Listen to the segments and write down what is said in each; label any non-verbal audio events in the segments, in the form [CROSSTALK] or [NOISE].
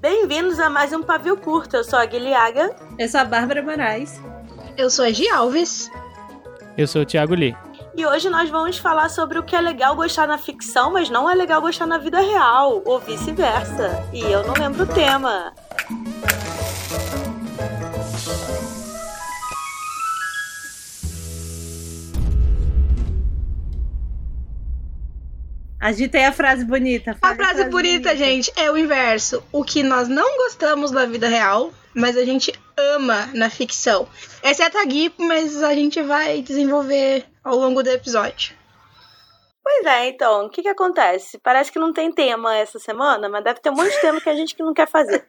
Bem-vindos a mais um Pavio Curto. Eu sou a Guilhaga. Eu sou a Bárbara Moraes. Eu sou a Gi Alves. Eu sou o Thiago Lee. E hoje nós vamos falar sobre o que é legal gostar na ficção, mas não é legal gostar na vida real, ou vice-versa. E eu não lembro o tema. Agitei a frase bonita. A fale frase bonita, gente, é o inverso. O que nós não gostamos na vida real, mas a gente ama na ficção. Exceto a Gui, mas a gente vai desenvolver ao longo do episódio. Pois é, então, o que que acontece? Parece que não tem tema essa semana, mas deve ter um monte de tema que a gente que não quer fazer.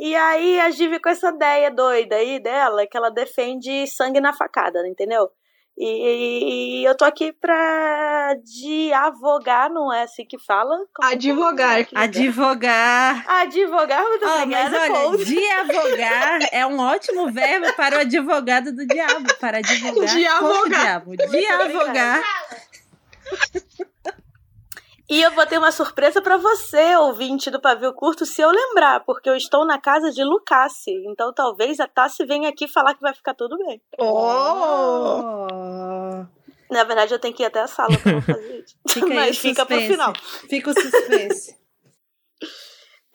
E aí a Givi com essa ideia doida aí dela, que ela defende sangue na facada, entendeu? E, e eu tô aqui pra advogar, não é assim que fala? Como- Advogar. é que é? Advogar. Advogar, muito mas obrigada, olha, Cold. diavogar é um ótimo verbo para o advogado do diabo. Para advogar Diavogar. diabo. Diavogar. E eu vou ter uma surpresa pra você, ouvinte do Pavio Curto, se eu lembrar, porque eu estou na casa de Lucasse. Então talvez a Tassi venha aqui falar que vai ficar tudo bem. Oh! Na verdade, eu tenho que ir até a sala pra fazer [LAUGHS] isso. Fica aí Mas fica pro final. Fica o suspense. [LAUGHS]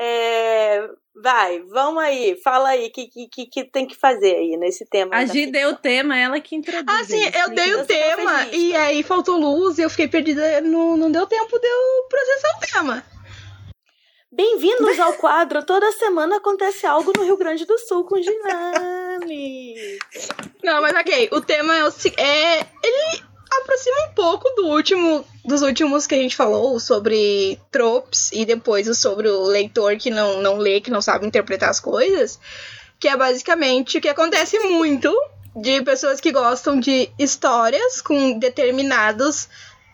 É, vai, vamos aí, fala aí o que, que, que, tem que fazer aí nesse tema. A Gi deu o tema, ela que introduz. Ah, sim, eu dei o tema e aí faltou luz e eu fiquei perdida. Não, não deu tempo de eu processar o tema. Bem-vindos ao quadro Toda Semana Acontece Algo no Rio Grande do Sul com Ginami. Não, mas ok. O tema é o é ele aproxima um pouco do último dos últimos que a gente falou sobre tropes e depois sobre o leitor que não não lê, que não sabe interpretar as coisas, que é basicamente o que acontece muito de pessoas que gostam de histórias com determinados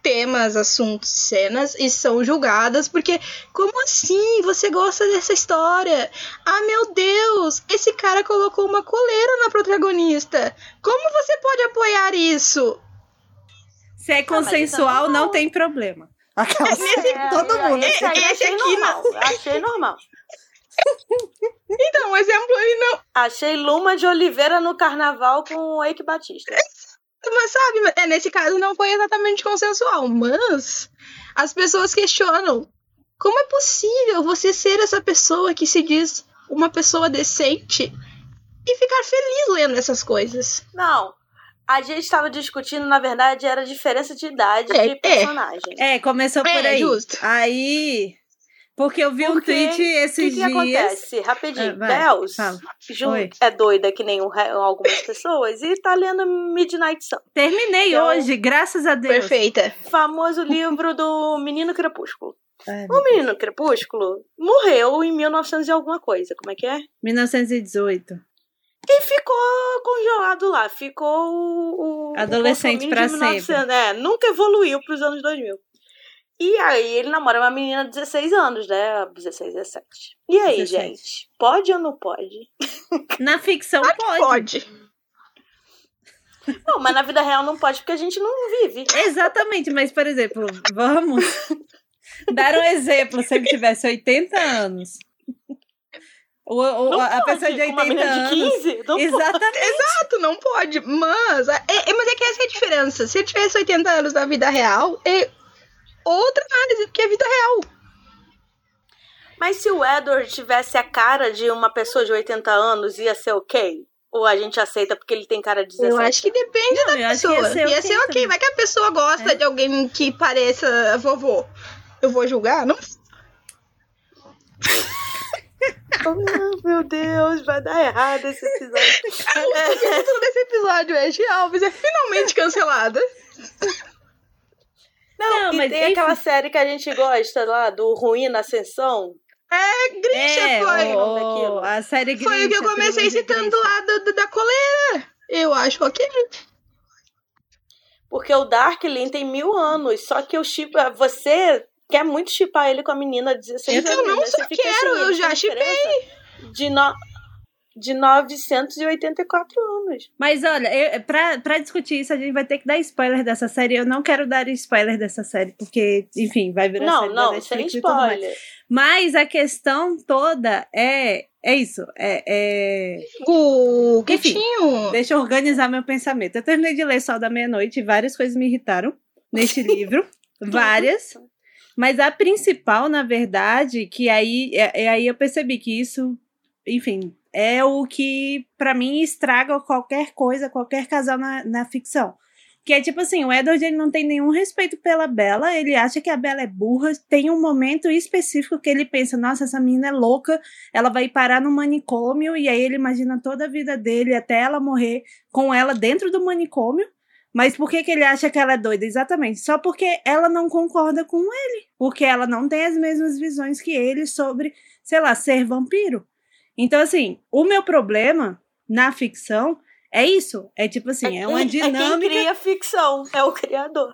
temas, assuntos, cenas e são julgadas porque como assim você gosta dessa história? Ah, meu Deus, esse cara colocou uma coleira na protagonista. Como você pode apoiar isso? Se é isso é consensual, normal. não tem problema. [LAUGHS] Aquelas- É, Todo é, mundo. Esse, aí eu Esse achei aqui normal. Achei normal. [LAUGHS] Então, um exemplo aí não. Achei Luma de Oliveira no carnaval com o Eike Batista. [LAUGHS] Mas sabe, é, nesse caso não foi exatamente consensual, mas as pessoas questionam como é possível você ser essa pessoa que se diz uma pessoa decente e ficar feliz lendo essas coisas. Não. A gente estava discutindo, na verdade, era a diferença de idade É, de é. personagem. É, começou por É, aí. justo. Aí. Porque eu vi um Porque tweet O que, esses que dias. acontece? Rapidinho. Ah, vai, Bells é doida que nem o re- algumas pessoas e tá lendo Midnight Sun. Terminei Então- hoje, graças a Deus. Perfeita. Famoso livro do Menino Crepúsculo. Ai, O Menino Crepúsculo morreu em 1900 e alguma coisa. Como é que é? 1918. E ficou congelado lá. Ficou o. o Adolescente o pra consuminho de 1900, É, nunca evoluiu pros anos 2000. E aí ele namora uma menina de 16 anos, né? 16, 17. E aí, 17. gente? Pode ou não pode? Na ficção pode. Pode. Não, mas na vida real não pode porque a gente não vive. Exatamente, mas por exemplo, vamos [LAUGHS] dar um exemplo se ele tivesse 80 anos. O, o- Não a pode, pessoa de com uma 80 menina anos. de 15? Não pode. Exatamente. Exato, não pode. Mas é, é- mas é que essa é a diferença. Se ele tivesse 80 anos na vida real, é outra análise, porque é vida real. Mas se o Edward tivesse a cara de uma pessoa de 80 anos, ia ser ok? Ou a gente aceita porque ele tem cara de 17? Eu acho que depende Não, da eu pessoa. ia ser ia ok ser ok. Vai que a pessoa gosta É. de alguém que pareça vovô. Eu vou julgar? Não. Oh, meu Deus, vai dar errado esse episódio. O título desse episódio é G. Alves é finalmente cancelada. Não, Não, e mas tem enfim. aquela série que a gente gosta lá, do Ruim na Ascensão. É, Grincha É, foi. o nome o- daquilo. a série Grinch. Foi o que eu a comecei citando lá do, do- da coleira. Eu acho ok. Porque o Darkling tem mil anos, só que o chip, você quer muito chipar ele com a menina de 16 Eu anos. não né? só quero, assim, eu já diferença De no... de 984 anos. Mas olha, eu, pra, pra discutir isso, a gente vai ter que dar spoiler dessa série. Eu não quero dar spoiler dessa série, porque, enfim, vai virar Não, série não, Netflix sem spoiler. Mas a questão toda é. É isso. É, é... O quietinho. Deixa eu organizar meu pensamento. Eu terminei de ler Sol da Meia-Noite e várias coisas me irritaram neste [LAUGHS] livro. várias. Mas a principal, na verdade, que aí, é, é aí eu percebi que isso, enfim, é o que pra mim estraga qualquer coisa, qualquer casal na, na ficção. Que é tipo assim, o Edward ele não tem nenhum respeito pela Bella, ele acha que a Bella é burra, tem um momento específico que ele pensa, nossa, essa menina é louca, ela vai parar no manicômio, e aí ele imagina toda a vida dele até ela morrer com ela dentro do manicômio. Mas por que, que ele acha que ela é doida? Exatamente. Só porque ela não concorda com ele. Porque ela não tem as mesmas visões que ele sobre, sei lá, ser vampiro. Então, assim, o meu problema na ficção é isso. É tipo assim, é uma É quem dinâmica. cria ficção, é o criador.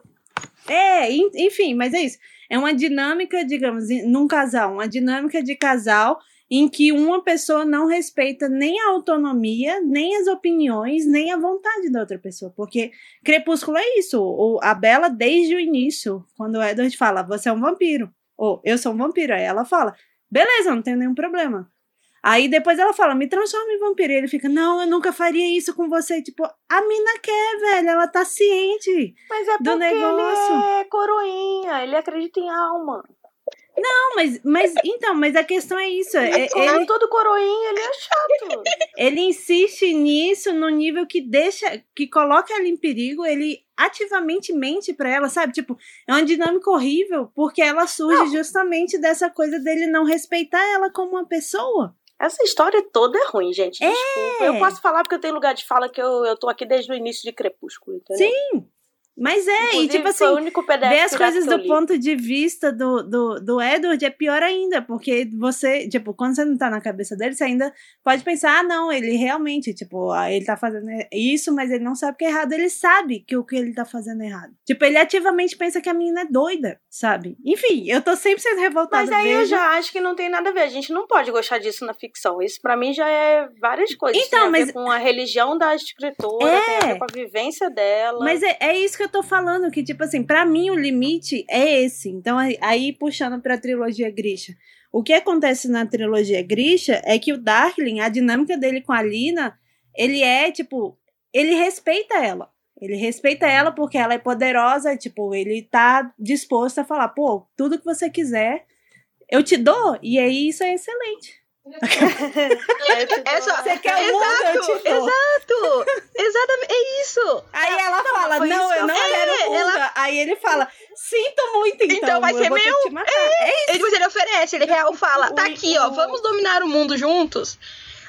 É, en- enfim, mas é isso. É uma dinâmica, digamos, num casal, uma dinâmica de casal em que uma pessoa não respeita nem a autonomia, nem as opiniões, nem a vontade da outra pessoa. Porque Crepúsculo é isso. O, a Bela, desde o início, quando o Edward fala, você é um vampiro. Ou eu sou um vampiro. Aí ela fala, beleza, não tenho nenhum problema. Aí depois ela fala, me transforma em vampiro. E ele fica, não, eu nunca faria isso com você. Tipo, a mina quer, velho, ela tá ciente. Mas é Do porque negócio. ele é coroinha, ele acredita em alma. Não, mas, mas então, mas a questão é isso. é- ele, todo coroinha, ele é chato. ele insiste nisso no nível que deixa, que coloca ela em perigo, ele ativamente mente pra ela, sabe? Tipo, é uma dinâmica horrível, porque ela surge justamente dessa coisa dele não respeitar ela como uma pessoa. Essa história toda é ruim, gente. É. Desculpa. Eu posso falar porque eu tenho lugar de fala que eu, eu tô aqui desde o início de Crepúsculo, entendeu? Sim, Mas é, Inclusive, e tipo foi o assim, único ver as coisas eu do ponto de vista do, do, do Edward é pior ainda, porque você, tipo, quando você não tá na cabeça dele, você ainda pode pensar, ah, não, ele realmente, tipo, ah, ele tá fazendo isso, mas ele não sabe que é errado, ele sabe que o que ele tá fazendo é errado. Tipo, ele ativamente pensa que a menina é doida, sabe? Enfim, eu tô sempre sendo revoltada. Mas aí eu vejo- já acho que não tem nada a ver. A gente não pode gostar disso na ficção. Isso pra mim já é várias coisas. Então, tem a mas- ver com a religião da escritora, É. tem a ver com a vivência dela. Mas é, é isso que eu tô falando, que, tipo assim, pra mim o limite é esse. Então, aí puxando pra trilogia Grisha. O que acontece na trilogia Grisha é que o Darkling, a dinâmica dele com a Lina, ele é, tipo, ele respeita ela. Ele respeita ela porque ela é poderosa, tipo, ele tá disposto a falar, pô, tudo que você quiser, eu te dou. E aí isso é excelente. [LAUGHS] É, tipo, Você quer o mundo, eu te dou. Exato! Exatamente, é isso! Aí ela fala, não, isso que eu não quero o mundo. ela- Aí ele fala, sinto muito, então. Então vai ser meu? matar. É Ele, depois ele oferece, ele real fala, tá Ui, aqui, ó, vamos dominar o mundo juntos?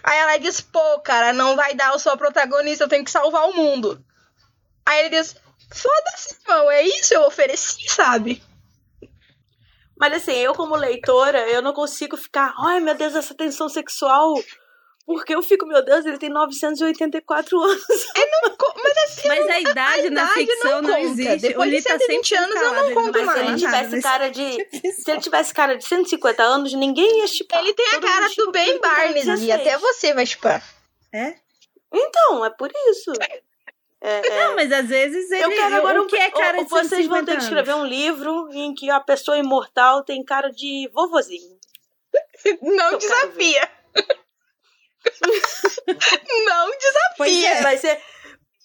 Aí ela diz, pô, cara, não vai dar, eu sou a protagonista, eu tenho que salvar o mundo. Aí ele diz, foda-se, irmão, é isso, eu ofereci, sabe? Mas assim, eu como leitora, eu não consigo ficar, ai meu Deus, essa tensão sexual. Porque eu fico, meu Deus, ele tem 984 anos. Co- Mas assim, Mas a idade, na idade ficção não não, conta. existe. Depois o de Lee tá 120 sempre anos, eu não ele conto vai Mas se ele mais. tivesse cara de. [LAUGHS] Se ele tivesse cara de 150 anos, ninguém ia chipar. ele tem a Todo cara do Ben Barnes, e 16. até você vai chupar. É? Então, é por isso. É, é. Não, mas às vezes ele. Eu quero agora o que é cara ou- de Vocês vão ter 150 que escrever um livro em que a pessoa imortal tem cara de vovozinho. [LAUGHS] Não Eu desafia. [LAUGHS] não Pois desafia. é. Vai ser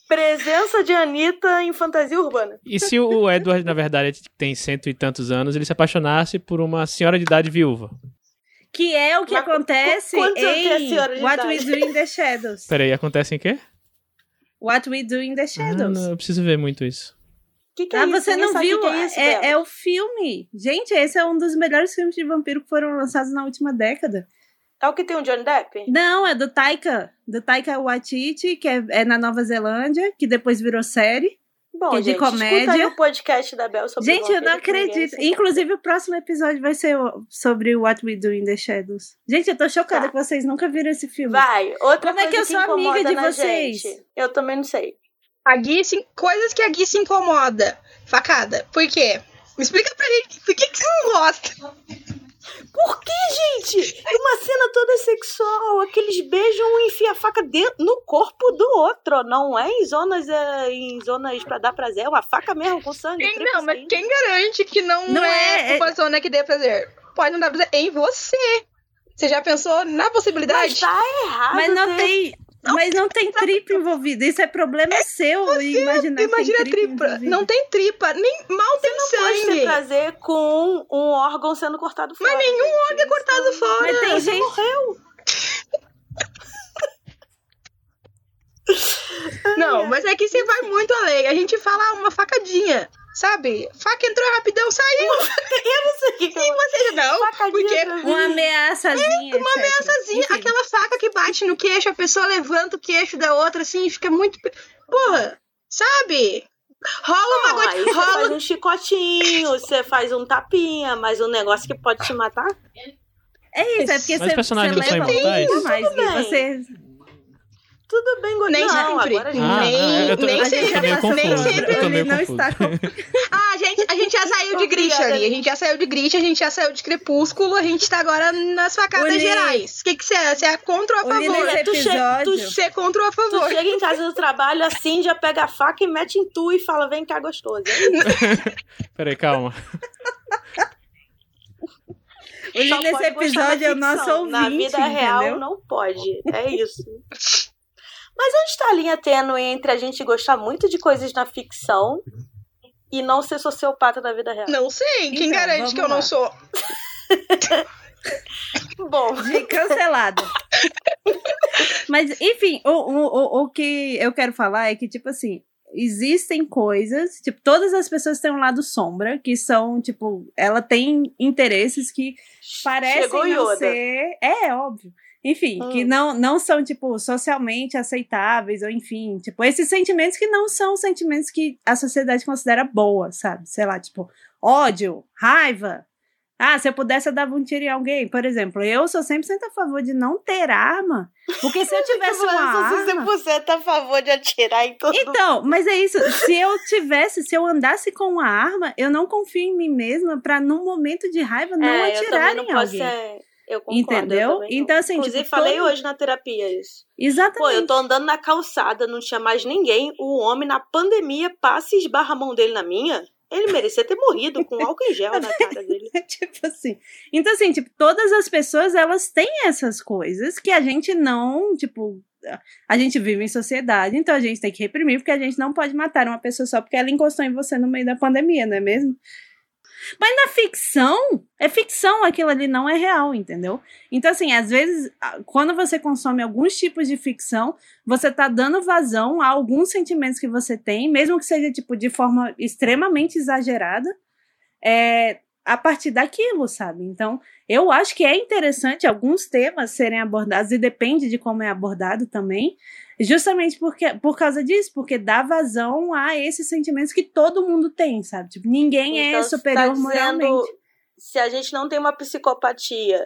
presença de Anitta em fantasia urbana. E se o Edward, na verdade, tem cento e tantos anos, ele se apaixonasse por uma senhora de idade viúva? Que é o que Mas acontece quantos anos tem a em senhora de What We idade? Do in the Shadows. Peraí, acontece em quê? What We Do in the Ah, Shadows. não, eu preciso ver muito isso. O que, que é Ah, isso? você não viu? que que é, isso, é, é o filme. Gente, esse é um dos melhores filmes de vampiro que foram lançados na última década. É o que tem o Johnny Depp? Não, é do Taika. Do Taika Waititi, que é, é na Nova Zelândia, que depois virou série. Bom, que de gente, escuta aí comédia. o podcast da Bel sobre Gente, eu não acredito. Inclusive, o próximo episódio vai ser o- sobre What We Do in the Shadows. Gente, eu tô chocada Tá. que vocês nunca viram esse filme. Vai, outra Como é que eu sou amiga incomoda de vocês? gente. Eu também não sei. A Gui se... Coisas que a Gui se incomoda. Facada. Por quê? Me explica pra gente por que, que você não gosta. Por que, gente? Uma cena toda sexual, aqueles beijam um enfia a faca dentro, no corpo do outro, não é em zonas é, em zonas pra dar prazer, é uma faca mesmo com sangue. Quem, não, mas quem garante que não, Não é, é- uma zona que dê prazer? Pode não dar prazer em você. Você já pensou na possibilidade? Mas tá errado. Mas não ter- tem. Mas não tem tripa envolvida. Isso é problema seu. imaginar que Imagina a tem tripa. envolvida. Não tem tripa, nem mal tem Pode ter sangue. prazer com um órgão sendo cortado fora. Mas nenhum gente. órgão é cortado fora. Mas tem Você gente. morreu. Não, mas é que você vai muito além. A gente fala "Ah, uma facadinha, sabe? Faca entrou rapidão, saiu. [LAUGHS] Eu não sei o que você não, Facadinha porque. Uma ameaçazinha. uma etc. ameaçazinha, Enfim. aquela faca que bate no queixo, a pessoa levanta o queixo da outra assim, fica muito. Porra, sabe? Rola uma gota. você faz Rola. um chicotinho, você faz um tapinha, mas um negócio que pode te matar. É isso, é porque Mas você, você leva muito mais, bem. Você... Tudo bem, Gordinho. Nem não, sempre. agora. Ah, nem, tô- nem eu tô sempre. meio Nem confuso, sempre. Ele não confuso. está. [LAUGHS] Ah, a gente, a gente já saiu de Grisha ali. A gente já saiu de Grisha, a gente já saiu de Crepúsculo, a gente tá agora nas facadas gerais. O que que você é? Você é contra ou a favor? nesse Tu che- episódio... tu Você é contra ou a Tu favor? chega em casa do trabalho assim, já pega a faca e mete em tu e fala, vem cá gostoso. [LAUGHS] Peraí, calma. O Só nesse episódio é o nosso ouvinte, Na vida real entendeu? não pode. É isso. [LAUGHS] Mas onde está a linha tênue entre a gente gostar muito de coisas na ficção e não ser sociopata na vida real? Não sei, quem Então, garante que eu não lá. sou? [LAUGHS] Bom, De cancelado. Mas, enfim, o, o, o, o que eu quero falar é que, tipo assim, existem coisas, tipo, todas as pessoas têm um lado sombra, que são, tipo, ela tem interesses que parecem chegou não Yoda. ser. É, óbvio. Enfim, Hum. que não, não são, tipo, socialmente aceitáveis, ou enfim, tipo, esses sentimentos que não são sentimentos que a sociedade considera boa, sabe? Sei lá, tipo, ódio, raiva. Ah, se eu pudesse, eu dava um tiro em alguém. Por exemplo, eu sou 100% a favor de não ter arma, porque se eu [LAUGHS] tivesse uma arma... você tá a favor de atirar em todo Então, mas é isso. Se eu tivesse, se eu andasse com uma arma, eu não confio em mim mesma pra, num momento de raiva, não é, atirar em posso alguém. ser... Eu concordo, Entendeu? eu. Então, assim, Inclusive, tipo, falei todo- hoje na terapia isso. Exatamente. Pô, eu tô andando na calçada, não tinha mais ninguém. O homem, na pandemia, passa e esbarra a mão dele na minha. Ele merecia ter morrido com álcool em gel na cara dele. [LAUGHS] tipo assim. Então, assim, tipo, todas as pessoas, elas têm essas coisas que a gente não, tipo, a gente vive em sociedade, então a gente tem que reprimir, porque a gente não pode matar uma pessoa só porque ela encostou em você no meio da pandemia, não é mesmo? Mas na ficção, é ficção, aquilo ali não é real, entendeu? Então, assim, às vezes, quando você consome alguns tipos de ficção, você tá dando vazão a alguns sentimentos que você tem, mesmo que seja, tipo, de forma extremamente exagerada, é, a partir daquilo, sabe? Então, eu acho que é interessante alguns temas serem abordados, e depende de como é abordado também, justamente porque, por causa disso, porque dá vazão a esses sentimentos que todo mundo tem, sabe? Tipo, ninguém Então, é superior tá dizendo, moralmente. Se a gente não tem uma psicopatia,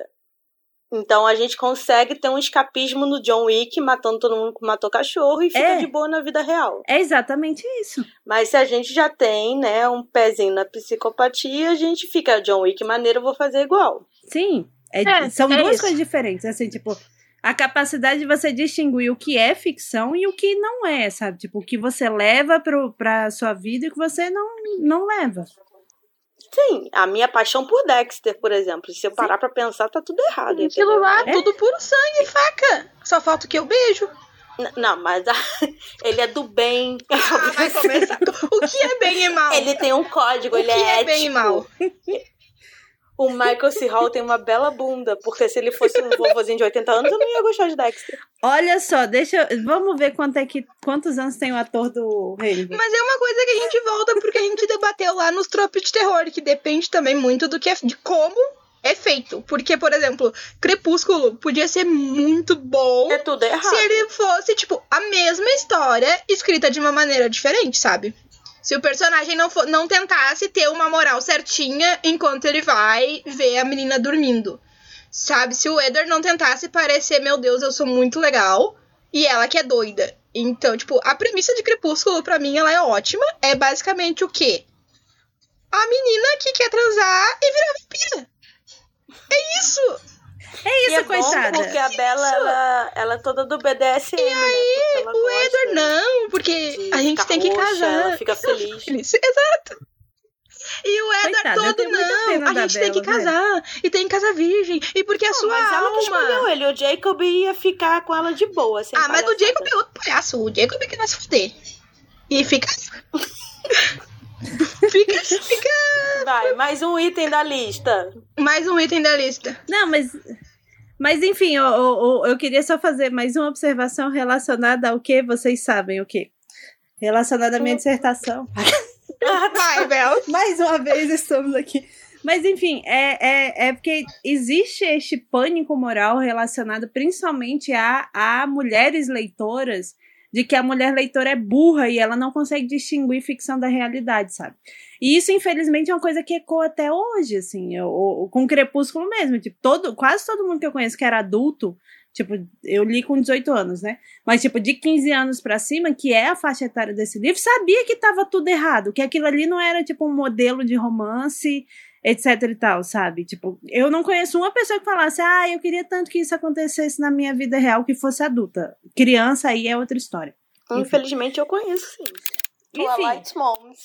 então a gente consegue ter um escapismo no John Wick, matando todo mundo que matou cachorro e fica É. de boa na vida real. É exatamente isso. Mas se a gente já tem, né, um pezinho na psicopatia, a gente fica, John Wick maneiro, eu vou fazer igual. Sim. É- É, são é duas isso. coisas diferentes. Assim, tipo, a capacidade de você distinguir o que é ficção e o que não é, sabe? Tipo, o que você leva pro, pra sua vida e o que você não, não leva. Sim, a minha paixão por Dexter, por exemplo. Se eu parar pra pensar, tá tudo errado. Aquilo lá, É? tudo puro sangue, faca. Só falta o que eu beijo. N- Não, mas a- [LAUGHS] ele é do bem. Ah, vai começar. o que é bem e mal? Ele tem um código, o ele que é, é bem e ético. mal? [LAUGHS] O Michael C. Hall tem uma bela bunda, porque se ele fosse um vovozinho de 80 anos, eu não ia gostar de Dexter. Olha só, deixa eu, Vamos ver quanto é que, quantos anos tem o ator do Raven. Mas é uma coisa que a gente volta porque a gente debateu lá nos tropos de terror, que depende também muito do que é, de como é feito. Porque, por exemplo, Crepúsculo podia ser muito bom É tudo errado. se ele fosse, tipo, a mesma história escrita de uma maneira diferente, sabe? Se o personagem não, for, não tentasse ter uma moral certinha enquanto ele vai ver a menina dormindo. Sabe? Se o Eder não tentasse parecer, meu Deus, eu sou muito legal, e ela que é doida. Então, tipo, a premissa de Crepúsculo, pra mim, ela é ótima. É basicamente o quê? A menina que quer transar e virar vampira. É isso! Coitada. Bom porque a Bela, Isso. ela, ela é toda do BDSM, né? Porque ela O Edward não, porque a gente tem que roxa, casar. Ela fica feliz. [LAUGHS] Isso, Exato. E o Edward Coitada, todo, não, a gente tem que Bella, casar. E tem que casar virgem. E porque a Não, sua mas ela que escolheu alma... ele. O Jacob ia ficar com ela de boa. Sem Ah, mas o. Jacob é outro palhaço. O Jacob é que vai se fuder. E fica... [LAUGHS] [LAUGHS] fica, fica... Vai, mais um item da lista. Mais um item da lista. Não, mas. Mas enfim, eu, eu, eu queria só fazer mais uma observação relacionada ao que vocês sabem o que? Relacionada à minha dissertação. [LAUGHS] Vai, Bel. Mais uma vez estamos aqui. Mas enfim, é, é, é porque existe este pânico moral relacionado principalmente a, a mulheres leitoras, de que a mulher leitora é burra e ela não consegue distinguir ficção da realidade, sabe? E isso, infelizmente, é uma coisa que ecoa até hoje, assim, eu, eu- com Crepúsculo mesmo. Tipo, todo, quase todo mundo que eu conheço que era adulto, tipo, eu li com 18 anos, né? Mas, tipo, de 15 anos pra cima, que é a faixa etária desse livro, sabia que tava tudo errado, que aquilo ali não era, tipo, um modelo de romance, etc e tal, sabe? Tipo, eu não conheço uma pessoa que falasse, ah, eu queria tanto que isso acontecesse na minha vida real, que fosse adulta. Criança aí é outra história. Enfim. Infelizmente eu conheço, sim. Enfim. Twilight Moms.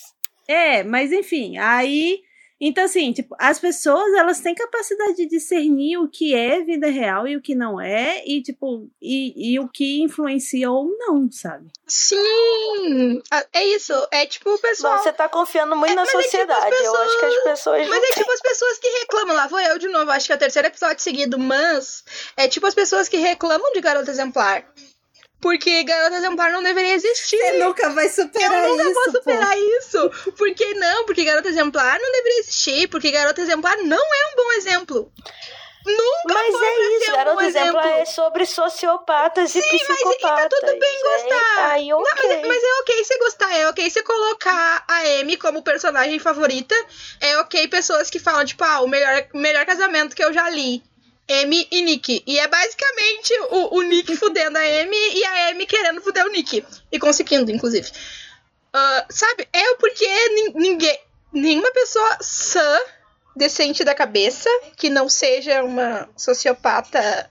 É, mas enfim, aí. Então, assim, tipo, as pessoas elas têm capacidade de discernir o que é vida real e o que não é, e, tipo, e, e o que influencia ou não, sabe? Sim! Ah, É isso. É tipo o pessoal... Você tá confiando muito É, na mas é tipo sociedade. as Eu acho que as pessoas. Mas é tipo as pessoas que reclamam, lá vou eu de novo, acho que é o terceiro episódio seguido, mas é tipo as pessoas que reclamam de garota exemplar. Porque garota exemplar não deveria existir. nunca vai superar eu nunca vou superar isso. Por que não? Porque garota exemplar não deveria existir. Porque garota exemplar não é um bom exemplo. Nunca Mas foi é isso, um Garota bom Exemplar exemplo. é sobre sociopatas e Sim, mas e psicopatas. tá tudo bem É, gostar. tá aí, Não, ok. mas, é- mas é ok você gostar, é ok você colocar a Amy como personagem favorita. É ok pessoas que falam, tipo, ah, o melhor, melhor casamento que eu já li. Amy e Nick. E é basicamente o, o Nick [LAUGHS] fudendo a Amy e a Amy querendo fuder o Nick. E conseguindo, inclusive. Ah, sabe? É porque nin- ninguém. Nenhuma pessoa sã, decente da cabeça, que não seja uma sociopata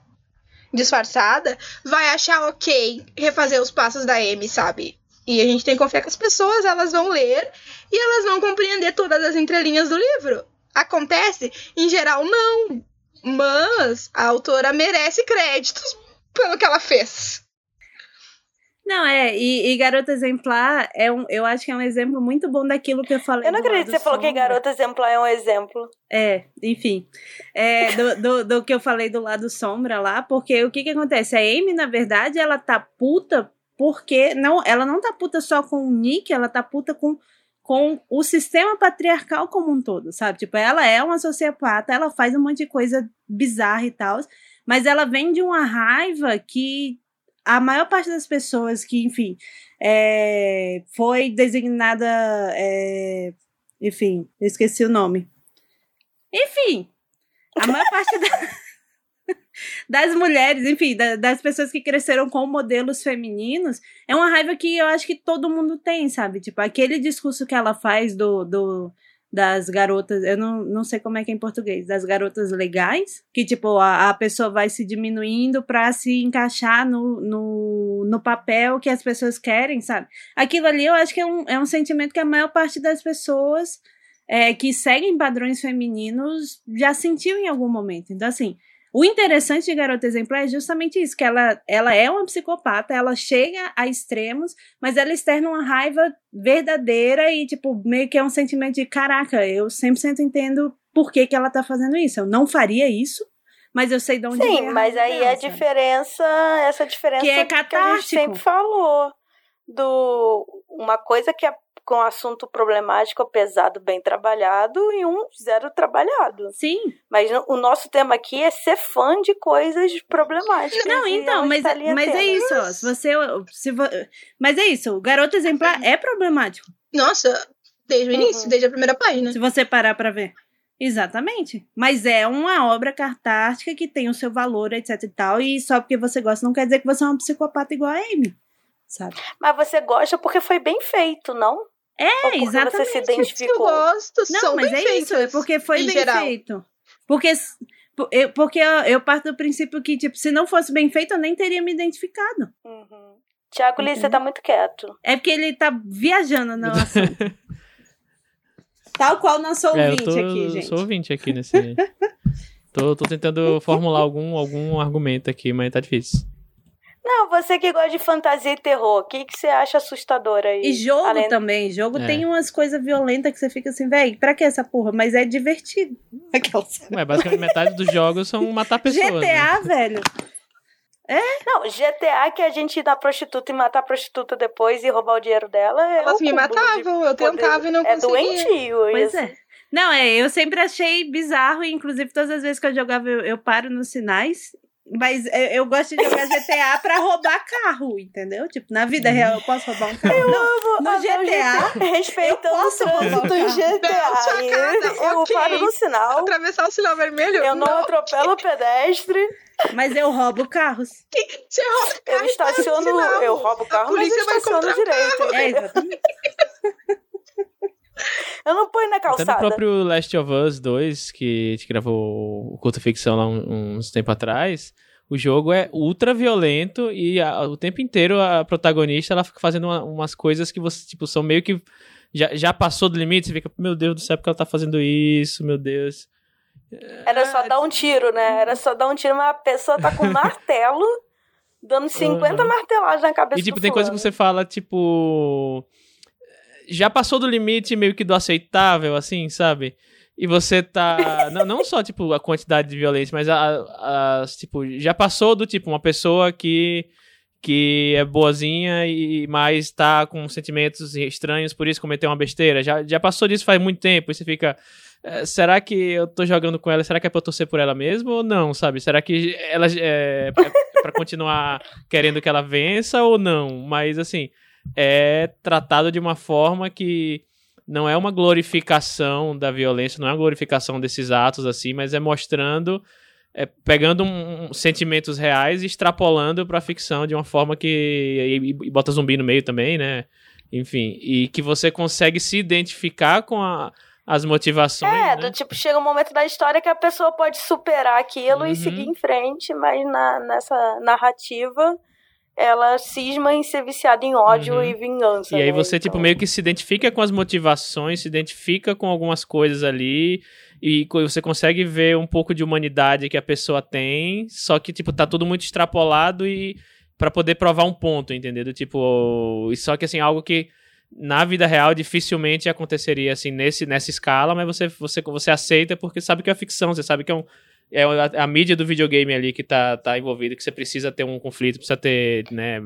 disfarçada, vai achar ok refazer os passos da Amy, sabe? E a gente tem que confiar que as pessoas elas vão ler e elas vão compreender todas as entrelinhas do livro. Acontece? Em geral, não. Mas a autora merece créditos pelo que ela fez. Não, é, e, e Garota Exemplar é um, eu acho que é um exemplo muito bom daquilo que eu falei. Eu não acredito que você falou que sombra. Garota Exemplar é um exemplo. É, enfim. É, do, do, do que eu falei do lado sombra lá, porque o que que acontece? A Amy, na verdade, ela tá puta porque. Não, ela não tá puta só com o Nick, ela tá puta com, com o sistema patriarcal como um todo, sabe? Tipo, ela é uma sociopata, ela faz um monte de coisa bizarra e tal, mas ela vem de uma raiva que a maior parte das pessoas que, enfim, é, foi designada. é, enfim, eu esqueci o nome. Enfim, a maior parte da- das mulheres, enfim, da- das pessoas que cresceram com modelos femininos, é uma raiva que eu acho que todo mundo tem, sabe? Tipo, aquele discurso que ela faz do, do das garotas, eu não, não sei como é que é em português, das garotas legais, que tipo, a, a pessoa vai se diminuindo pra se encaixar no, no, no papel que as pessoas querem, sabe? Aquilo ali eu acho que é um, é um sentimento que a maior parte das pessoas é, que seguem padrões femininos já sentiu em algum momento. Então, assim, o interessante de Garota Exemplar é justamente isso, que ela, ela é uma psicopata, ela chega a extremos, mas ela externa uma raiva verdadeira e, tipo, meio que é um sentimento de, caraca, eu 100% entendo por que, que ela tá fazendo isso. Eu não faria isso, mas eu sei de onde Sim, mas aí a diferença, essa diferença Que é a gente sempre falou. Do uma coisa que é com assunto problemático, pesado, bem trabalhado, e um zero trabalhado. Sim, Mas o nosso tema aqui é ser fã de coisas problemáticas. Não, então, mas, tá mas é isso, ó. Se você. Se vo... Mas é isso, o garoto exemplar é problemático. Nossa, desde o início, Uhum. desde a primeira página. Se você parar pra ver. Exatamente. Mas é uma obra cartástica que tem o seu valor, etc e tal. E só porque você gosta não quer dizer que você é uma psicopata igual a Amy. Sabe? Mas você gosta porque foi bem feito, não? Ou É, porque exatamente. você se Eu identificou. gosto, Não, são mas bem é isso, é porque foi em bem geral. feito. Porque, Por- eu- porque eu, eu parto do princípio que, tipo, se não fosse bem feito, eu nem teria me identificado. Uhum. Tiago Lee, você tá muito quieto. É porque ele tá viajando no [LAUGHS] assunto. Tal qual nosso É, eu ouvinte tô, aqui, eu gente. sou ouvinte aqui nesse. [LAUGHS] tô, tô tentando formular algum, algum argumento aqui, mas tá difícil. Não, você que gosta de fantasia e terror, o que, que você acha assustador aí? E jogo Além- também. Jogo É. tem umas coisas violentas que você fica assim, véi, pra que essa porra? Mas é divertido. [LAUGHS] Aquelas- Ué, basicamente metade dos jogos são matar pessoas. né? GTA, velho. Não, GTA que a gente ir na prostituta e matar a prostituta depois e roubar o dinheiro dela. É Elas me matavam, eu poder. tentava e não É conseguia. doentio Pois isso. é. Não, é, eu sempre achei bizarro, e inclusive todas as vezes que eu jogava, eu, eu paro nos sinais. Mas eu, eu gosto de jogar GTA pra roubar carro, entendeu? Tipo, na vida real eu posso roubar um carro. Não, no Ah, não, GTA. Respeitando eu o posso roubar em carro. GTA. Não, sua casa, eu ok. paro no sinal. Atravessar o sinal vermelho? Eu não, atropelo o pedestre. Mas eu roubo carros. Você rouba Eu carro e passa o estaciono. Eu roubo o carro, mas eu estaciono direito. É, exatamente. [LAUGHS] Eu não ponho na Até no calçada. próprio Last of Us 2, que a gente gravou o Culto Ficção lá uns tempo atrás, o jogo é ultra violento e a- o tempo inteiro a protagonista ela fica fazendo uma- umas coisas que você, tipo, são meio que. Já, já passou do limite, você fica, meu Deus do céu, porque ela tá fazendo isso, meu Deus. Era só dar um tiro, né? Era só dar um tiro, mas a pessoa tá com um [LAUGHS] martelo, dando 50 Uhum. martelagens na cabeça E, tipo, tem coisa que fulano. você fala, tipo. Já passou do limite meio que do aceitável, assim, sabe? E você tá. [LAUGHS] não, não só, tipo, a quantidade de violência, mas a, a- tipo, já passou do tipo, uma pessoa que. que é boazinha e mais tá com sentimentos estranhos, por isso cometeu uma besteira. Já, já passou disso faz muito tempo, e você fica. "Eh, Será que eu tô jogando com ela? Será que é pra eu torcer por ela mesmo ou não, sabe? Será que ela é, é pra continuar querendo que ela vença ou não? Mas, assim, é tratado de uma forma que não é uma glorificação da violência, não é uma glorificação desses atos, assim, mas é mostrando, é, pegando um- um- sentimentos reais e extrapolando pra ficção de uma forma que. E, e bota zumbi no meio também, né? Enfim, e que você consegue se identificar com a- as motivações. É, né? do tipo, chega um momento da história que a pessoa pode superar aquilo Uhum. e seguir em frente, mas na, nessa narrativa ela cisma em ser viciada em ódio Uhum. e vingança. E aí né? você, tipo, Então- meio que se identifica com as motivações, se identifica com algumas coisas ali, e você consegue ver um pouco de humanidade que a pessoa tem, só que, tipo, tá tudo muito extrapolado e para poder provar um ponto, entendeu? Tipo, e só que, assim, algo que na vida real dificilmente aconteceria, assim, nesse, nessa escala, mas você, você, você aceita porque sabe que é ficção, você sabe que é um é a, a mídia do videogame ali que tá, tá envolvida, que você precisa ter um conflito, precisa ter, né,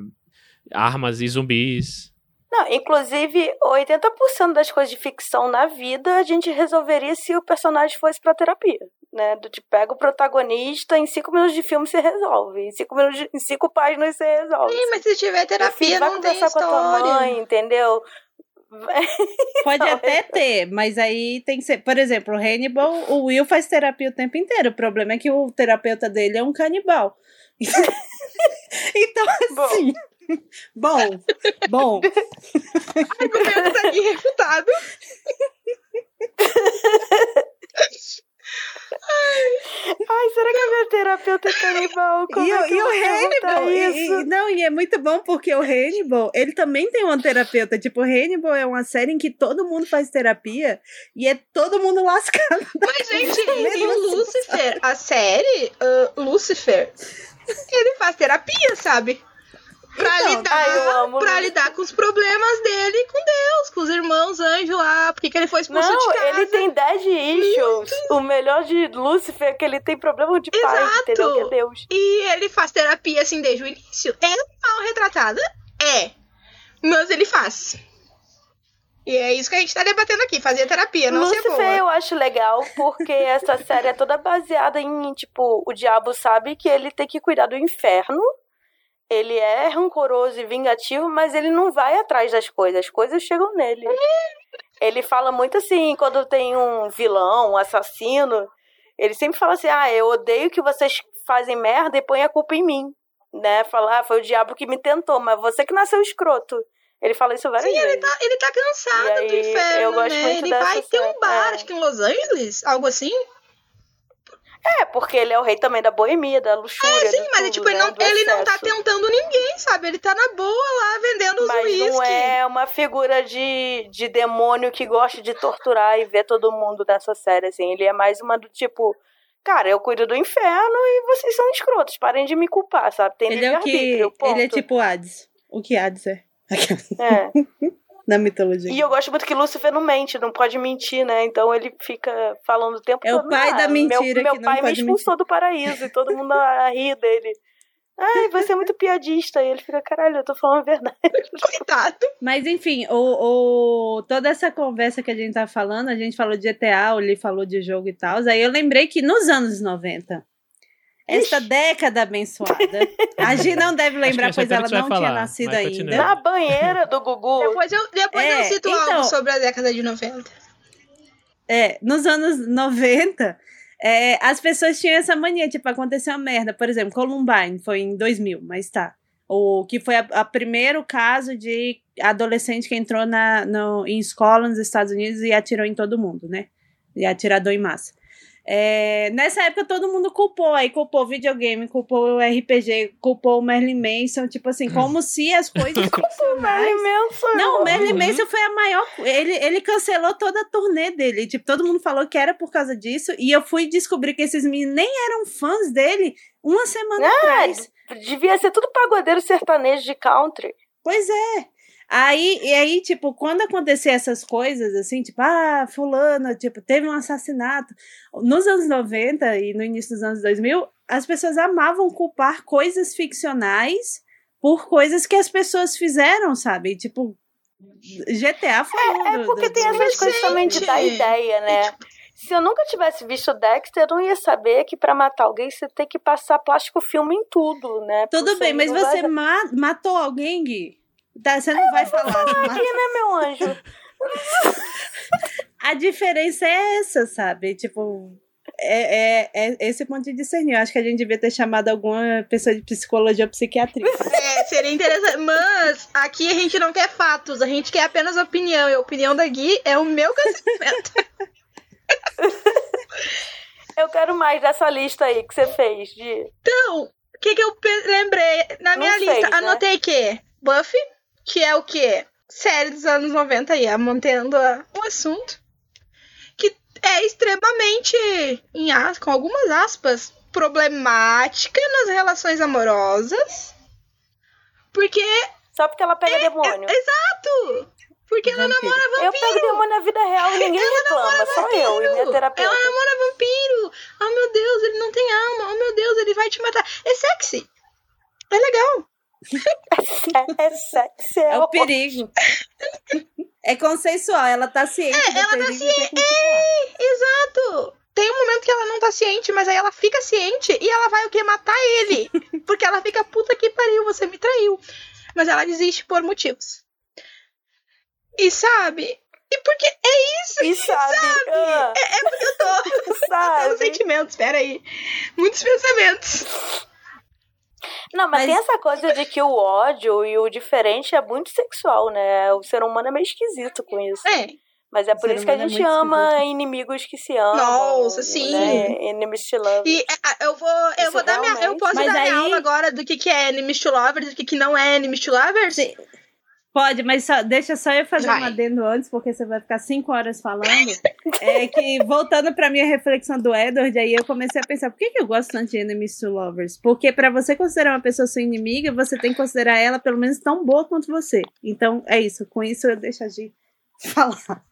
armas e zumbis. Não, inclusive, 80% das coisas de ficção na vida a gente resolveria se o personagem fosse pra terapia. Né? Do tipo, pega o protagonista, em cinco minutos de filme você resolve. Em cinco, minutos de- em cinco páginas você resolve. Sim, mas se tiver terapia, filho, vai não tem conversar com a tua mãe, entendeu? [LAUGHS] Pode Não, até ter, mas aí tem que ser. Por exemplo, o Hannibal, o Will faz terapia o tempo inteiro. O problema é que o terapeuta dele é um canibal. [LAUGHS] então, Bom. assim. Bom, bom. Argumento tá aqui refutado. [LAUGHS] Ai, será que a minha terapeuta é canibal? Como E, é o- que e o Hannibal, e- isso? e- não, e é muito bom porque o Hannibal, ele também tem uma terapeuta. Tipo, o Hannibal é uma série em que todo mundo faz terapia e é todo mundo lascado. Mas, gente, [LAUGHS] e o assim, Lucifer, a série, ah, Lucifer, ele faz terapia, sabe? Pra, Então, lidar, ai, eu amo pra Lucifer. lidar com os problemas dele com Deus, com os irmãos anjos lá, porque que ele foi expulso de Não, casa. ele tem 10 issues. O melhor de Lúcifer é que ele tem problema de Exato. entendeu? Que é Deus. E ele faz terapia assim desde o início. É mal retratada? É. Mas ele faz. E é isso que a gente tá debatendo aqui, fazer terapia, não ser Lúcifer boa. eu acho legal, porque essa série é toda baseada em, tipo, o diabo sabe que ele tem que cuidar do inferno. Ele é rancoroso e vingativo, mas ele não vai atrás das coisas, as coisas chegam nele. Ele fala muito assim, quando tem um vilão, um assassino, ele sempre fala assim: ah, eu odeio que vocês fazem merda e põem a culpa em mim. Né? Falar, ah, foi o diabo que me tentou, mas você que nasceu escroto. Ele fala isso várias Sim, vezes. ele tá, ele tá cansado aí, do inferno, eu gosto né? muito ele vai ter um bar, é. acho que em Los Angeles, algo assim. É, porque ele é o rei também da boemia, da luxúria. É, sim, mas tudo, tipo, ele, né, não, ele não tá tentando ninguém, sabe? Ele tá na boa lá vendendo os Mas não é uma figura de, de demônio que gosta de torturar e ver todo mundo nessa série, assim. Ele é mais uma do tipo, cara, eu cuido do inferno e vocês são escrotos, parem de me culpar, sabe? Tem Ele é o que. ponto. Ele é tipo Hades. O que Hades é? É. [LAUGHS] Na mitologia. E eu gosto muito que Lúcifer não mente, não pode mentir, né? Então ele fica falando o tempo É o todo. pai "Ah, da mentira Meu, meu pai me expulsou do paraíso e todo mundo a rir dele. [LAUGHS] Ai, você é muito piadista. E ele fica, caralho, eu tô falando a verdade. [LAUGHS] Coitado. Mas enfim, o, o- toda essa conversa que a gente tá falando, a gente falou de GTA, o Lee falou de jogo e tal. Aí eu lembrei que nos anos 90, essa década abençoada, a [LAUGHS] Gi não deve lembrar, pois ela não vai tinha falar, nascido ainda. Na banheira do Gugu. Depois eu, depois É, eu cito então- algo sobre a década de 90. É, nos anos 90, é, as pessoas tinham essa mania, tipo, aconteceu uma merda. Por exemplo, Columbine foi em 2000, mas tá. O que foi o primeiro caso de adolescente que entrou na, no, em escola nos Estados Unidos e atirou em todo mundo, né? E atirador em massa. É, nessa época todo mundo culpou, aí culpou o videogame, culpou o RPG, culpou o Merlin Manson, tipo assim, como [LAUGHS] se as coisas ficcionais imenso. não, o Merlin Uhum. Manson foi a maior. Ele, ele cancelou toda a turnê dele. Tipo, todo mundo falou que era por causa disso. E eu fui descobrir que esses meninos nem eram fãs dele uma semana Ah, atrás. Devia ser tudo pagodeiro sertanejo de country. Pois é. Aí, e aí, tipo, quando acontecer essas coisas, assim, tipo, ah, fulano, tipo, teve um assassinato. Nos anos 90 e no início dos anos 2000, as pessoas amavam culpar coisas ficcionais por coisas que as pessoas fizeram, sabe? Tipo, GTA foi um É do- porque do- tem do- essas coisas também de dar ideia, né? Se eu nunca tivesse visto Dexter, eu não ia saber que pra matar alguém você tem que passar plástico filme em tudo, né? Tudo bem, mas você ma- matou alguém, Gui? Tá, você não vai falar. você matou. Aqui, né, meu anjo? [LAUGHS] A diferença é essa, sabe? Tipo, é, é, é esse ponto de discernir. Eu acho que a gente devia ter chamado alguma pessoa de psicologia ou psiquiatria. [LAUGHS] É, seria interessante. Mas aqui a gente não quer fatos, a gente quer apenas opinião. E a opinião da Gui é o meu cancelamento. [LAUGHS] Eu quero mais dessa lista aí que você fez de. Então, o que, que eu lembrei? Na minha Não lista, fez, né? anotei que Buffy, que é o quê? Série dos anos 90 aí, mantendo o assunto. Que é extremamente, em as, com algumas aspas, problemática nas relações amorosas. Porque. Só porque ela pega demônio. Exato! Porque ela Vampiro. namora Eu pego vampiro! demônio na vida real e ninguém reclama, só eu e minha terapeuta. Ela namora vampiro! Oh meu Deus, ele não tem alma! Oh meu Deus, ele vai te matar! É sexy! É legal! É, é sexy. É o horror. perigo. É consensual, ela tá ciente É, do ela tá perigo ciente. Exato! Tem um momento que ela não tá ciente, mas aí ela fica ciente e ela vai o quê? Matar ele! [LAUGHS] Porque ela fica, puta que pariu, você me traiu. Mas ela desiste por motivos. E sabe? E porque é isso! E sabe? ah, É porque eu tô. [LAUGHS] Sabe? [LAUGHS] sentimentos, peraí. Muitos pensamentos. Não, mas, Mas- tem essa coisa de que o ódio e o diferente é muito sexual, né? O ser humano é meio esquisito com isso. É. Mas é por isso que a é gente muito ama esquisito. inimigos que se amam. Nossa, sim. Né? Enemies to love. E é, eu vou, eu Isso vou dar minha, eu posso Mas dar minha aí- aula agora do que, que é enemies to lovers e do que, que não é enemies to lovers? Sim. Pode, mas só, deixa só eu fazer Vai. um adendo antes, porque você vai ficar cinco horas falando. é que, voltando pra minha reflexão do Edward, aí eu comecei a pensar, por que, que eu gosto tanto de Enemies to Lovers? Porque pra você considerar uma pessoa sua inimiga, você tem que considerar ela pelo menos tão boa quanto você. Então, é isso. Com isso, eu deixo Gi falar.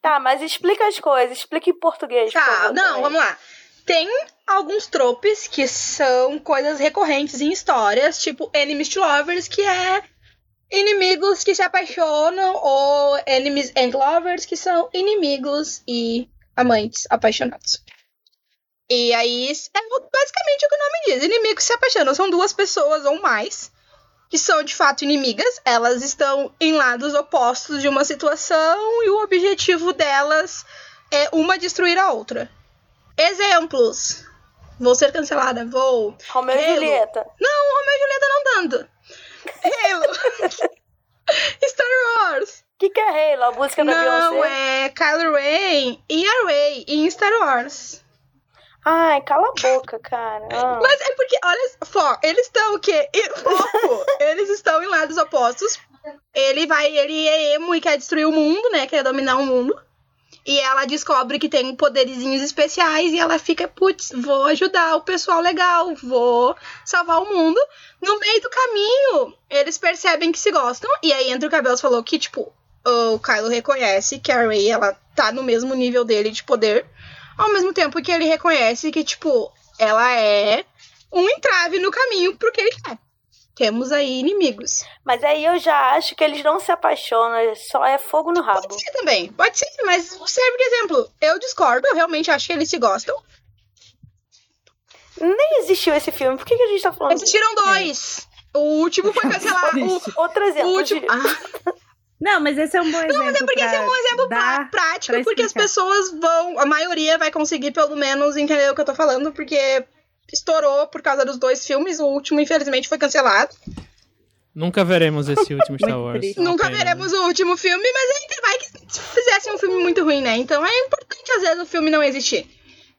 Tá, mas explica as coisas, explica em português. por Tá, favor, não, também. vamos lá. Tem alguns tropes que são coisas recorrentes em histórias, tipo enemies to lovers, que é inimigos que se apaixonam, ou enemies and lovers, que são inimigos e amantes apaixonados. E aí, é basicamente o que o nome diz: inimigos se apaixonam. São duas pessoas ou mais que são de fato inimigas. Elas estão em lados opostos de uma situação e o objetivo delas é uma destruir a outra. Exemplos. Vou ser cancelada, vou. Romeu e. Julieta. Não, Romeo e Julieta não dando. Halo. [LAUGHS] Star Wars. O que, que é Halo? A música da Não, Beyoncé? é Kylo Ren e a Rey em Star Wars. Ai, cala a boca, cara. Ah. Mas é porque, olha só, eles estão o quê? Foco! eles estão em lados opostos. Ele vai, ele é emo e quer destruir o mundo, né? Quer dominar o mundo. E ela descobre que tem poderizinhos especiais e ela fica, putz, vou ajudar o pessoal legal, vou salvar o mundo. No meio do caminho, eles percebem que se gostam. E aí Andrew Cabelos falou que, tipo, o Kylo reconhece que a Rey, ela tá no mesmo nível dele de poder. Ao mesmo tempo que ele reconhece que, tipo, ela é um entrave no caminho pro que ele quer. Temos aí inimigos. Mas aí eu já acho que eles não se apaixonam, só é fogo no rabo. Pode ser também, pode ser, mas serve de exemplo. Eu discordo, eu realmente acho que eles se gostam. Nem existiu esse filme, por que, que a gente tá falando? Existiram dois. O último foi cancelado. [LAUGHS] o, Outro o exemplo. último. de- Ah, Não, mas esse é um bom exemplo. mas é porque esse é um exemplo dar... prático, porque as pessoas vão. A maioria vai conseguir pelo menos entender o que eu tô falando, porque estourou por causa dos dois filmes. O último, infelizmente, foi cancelado. Nunca veremos esse [LAUGHS] último Star Wars. Nunca pena. veremos o último filme, mas ainda vai que se fizessem um filme muito ruim, né? Então é importante às vezes o filme não existir.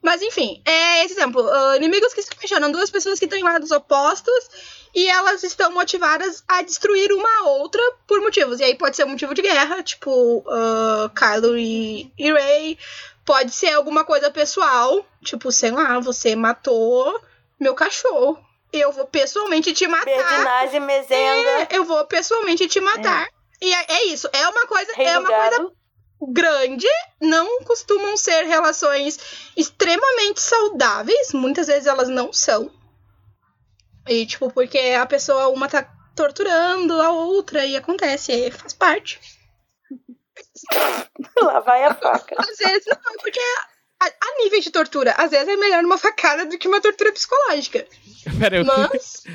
Mas enfim, é esse exemplo. ah, inimigos que se apaixonam, duas pessoas que estão em lados opostos e elas estão motivadas a destruir uma a outra por motivos. E aí pode ser um motivo de guerra, tipo ah, Kylo e, e Rey. Pode ser alguma coisa pessoal, tipo, sei lá, você matou meu cachorro. Eu vou pessoalmente te matar. Berdinazzi, Mezenga, É, eu vou pessoalmente te matar. E é, é isso. É uma coisa, Rei é uma coisa grande. Não costumam ser relações extremamente saudáveis. Muitas vezes elas não são. E, tipo, porque a pessoa, uma tá torturando a outra e acontece. E faz parte. [LAUGHS] Lá vai a faca. Às vezes não, porque a, a nível de tortura, às vezes é melhor uma facada do que uma tortura psicológica. Pera, eu... Mas. [LAUGHS]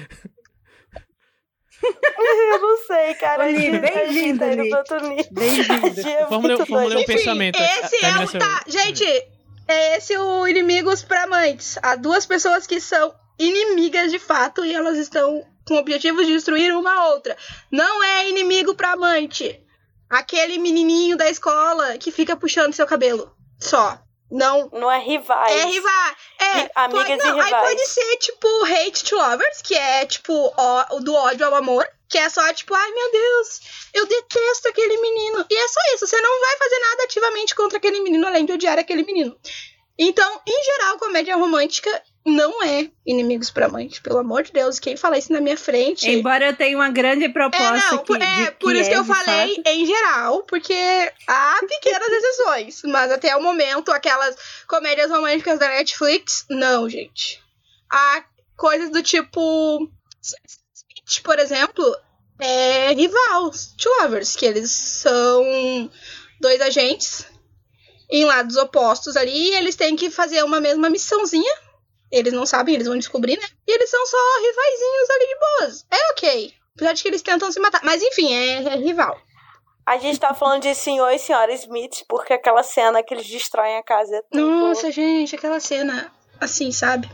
Eu não sei, cara. Bem-vinda, tá. Bem-vinda. A gente [LAUGHS] é Formulei- formulei um pensamento. Esse é o. seu- Tá, gente, é esse o Inimigos pra Amantes. Há duas pessoas que são inimigas de fato e elas estão com o objetivo de destruir uma a outra. Não é inimigo pra amante. Aquele menininho da escola que fica puxando seu cabelo. Só. Não. Não é rivais. É rival. É, amigas pode, e não, aí rivais. pode ser tipo hate to lovers, que é tipo ó, o do ódio ao amor, que é só tipo, ai meu Deus, eu detesto aquele menino. E é só isso, você não vai fazer nada ativamente contra aquele menino além de odiar aquele menino. Então, em geral, comédia romântica não é inimigos pra amante, pelo amor de Deus. Quem fala isso na minha frente? Embora eu tenha uma grande proposta É, não, que, por, de é, por isso que é, eu de falei fato, em geral, porque há [LAUGHS] pequenas exceções, mas até o momento, aquelas comédias românticas da Netflix, não, gente. Há coisas do tipo. Por exemplo, é rival, to lovers, que eles são dois agentes em lados opostos ali, e eles têm que fazer uma mesma missãozinha. Eles não sabem, eles vão descobrir, né? E eles são só rivaizinhos ali de boas. É ok. Apesar de que eles tentam se matar. Mas enfim, é, é rival. A gente tá falando de senhor e senhora Smith, porque aquela cena que eles destroem a casa é tão boa. Nossa, gente, aquela cena assim, sabe?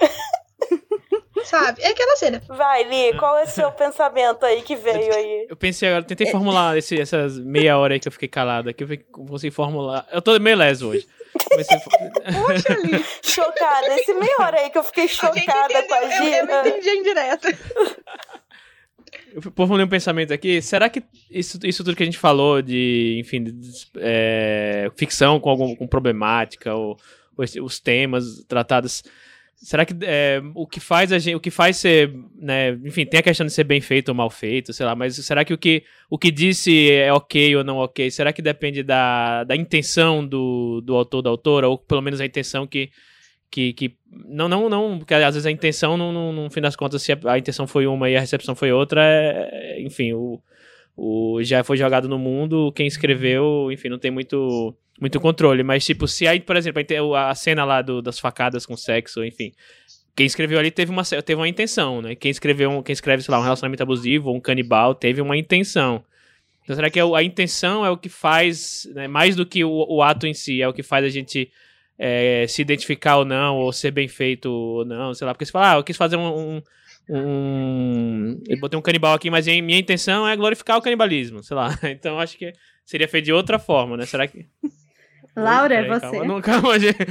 [LAUGHS] sabe? É aquela cena. Vai, Li, qual é o seu pensamento aí que veio aí? Eu pensei agora, tentei formular esse, essas meia hora aí que eu fiquei calado aqui, eu consegui formular. Eu tô meio leso hoje. Comecei a [LAUGHS] Poxa, ali. Chocada. Esse meia hora aí que eu fiquei chocada com a eu, eu Gina. entendi a indireta. Eu formulei um pensamento aqui. Será que isso, isso tudo que a gente falou de, enfim, de, de- é, ficção com algum com problemática, ou, ou os temas tratados. Será que é, o que faz a gente, o que faz ser, né, enfim, tem a questão de ser bem feito ou mal feito, sei lá, mas será que o que o que disse é ok ou não ok? Será que depende da, da intenção do, do autor da autora ou pelo menos a intenção que que, que não, não, não, porque às vezes a intenção, no, no, no fim das contas, se a, a intenção foi uma e a recepção foi outra, é, enfim, o, o já foi jogado no mundo, quem escreveu, enfim, não tem muito, muito controle, mas tipo, se aí, por exemplo, a cena lá do, das facadas com sexo, enfim, quem escreveu ali teve uma, teve uma intenção, né? Quem escreveu, um, quem escreve, sei lá, um relacionamento abusivo ou um canibal, teve uma intenção. Então será que é a intenção é o que faz, né, mais do que o, o ato em si, é o que faz a gente é, se identificar ou não, ou ser bem feito ou não, sei lá, porque você fala, ah, eu quis fazer um. um, um- eu botei um canibal aqui, mas minha intenção é glorificar o canibalismo, sei lá. [LAUGHS] Então acho que seria feito de outra forma, né? Será que. [LAUGHS] Laura, é Peraí, você? Calma, não, calma, gente. [LAUGHS]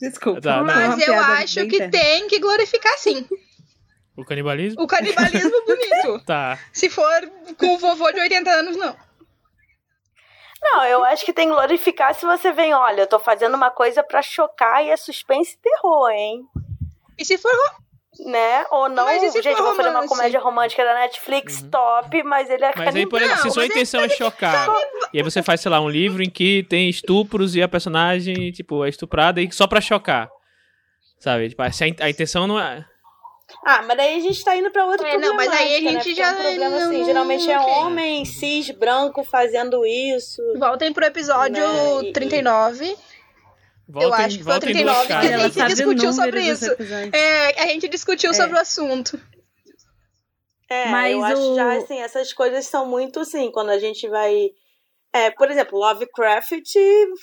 Desculpa. Tá, uma Mas eu acho que interna. tem que glorificar sim. O canibalismo? O canibalismo bonito. Tá. Se for com o vovô de 80 anos, não. Não, eu acho que tem que glorificar se você vem, olha, eu tô fazendo uma coisa pra chocar e é suspense e terror, hein? E se for Né? Ou não, Mas gente, vou fazer uma romance? comédia romântica da Netflix Uhum. top, mas ele é Mas aí, por exemplo, se sua é intenção é chocar, e aí você faz, sei lá, um livro em que tem estupros e a personagem, tipo, é estuprada e só pra chocar. Sabe? Tipo, se a, a intenção não é. Ah, mas daí a gente tá indo pra outra É, não, mas aí a problemática, né? gente Porque já é um problema não- assim, geralmente é homem cis branco fazendo isso. voltem pro episódio Né, e- 39. Voltem, acho que foi o voltem 39 duas que a gente discutiu sobre isso. É, a gente discutiu É. sobre o assunto. É, Mas eu acho o- já, assim, essas coisas são muito, assim, quando a gente vai... É, por exemplo, Lovecraft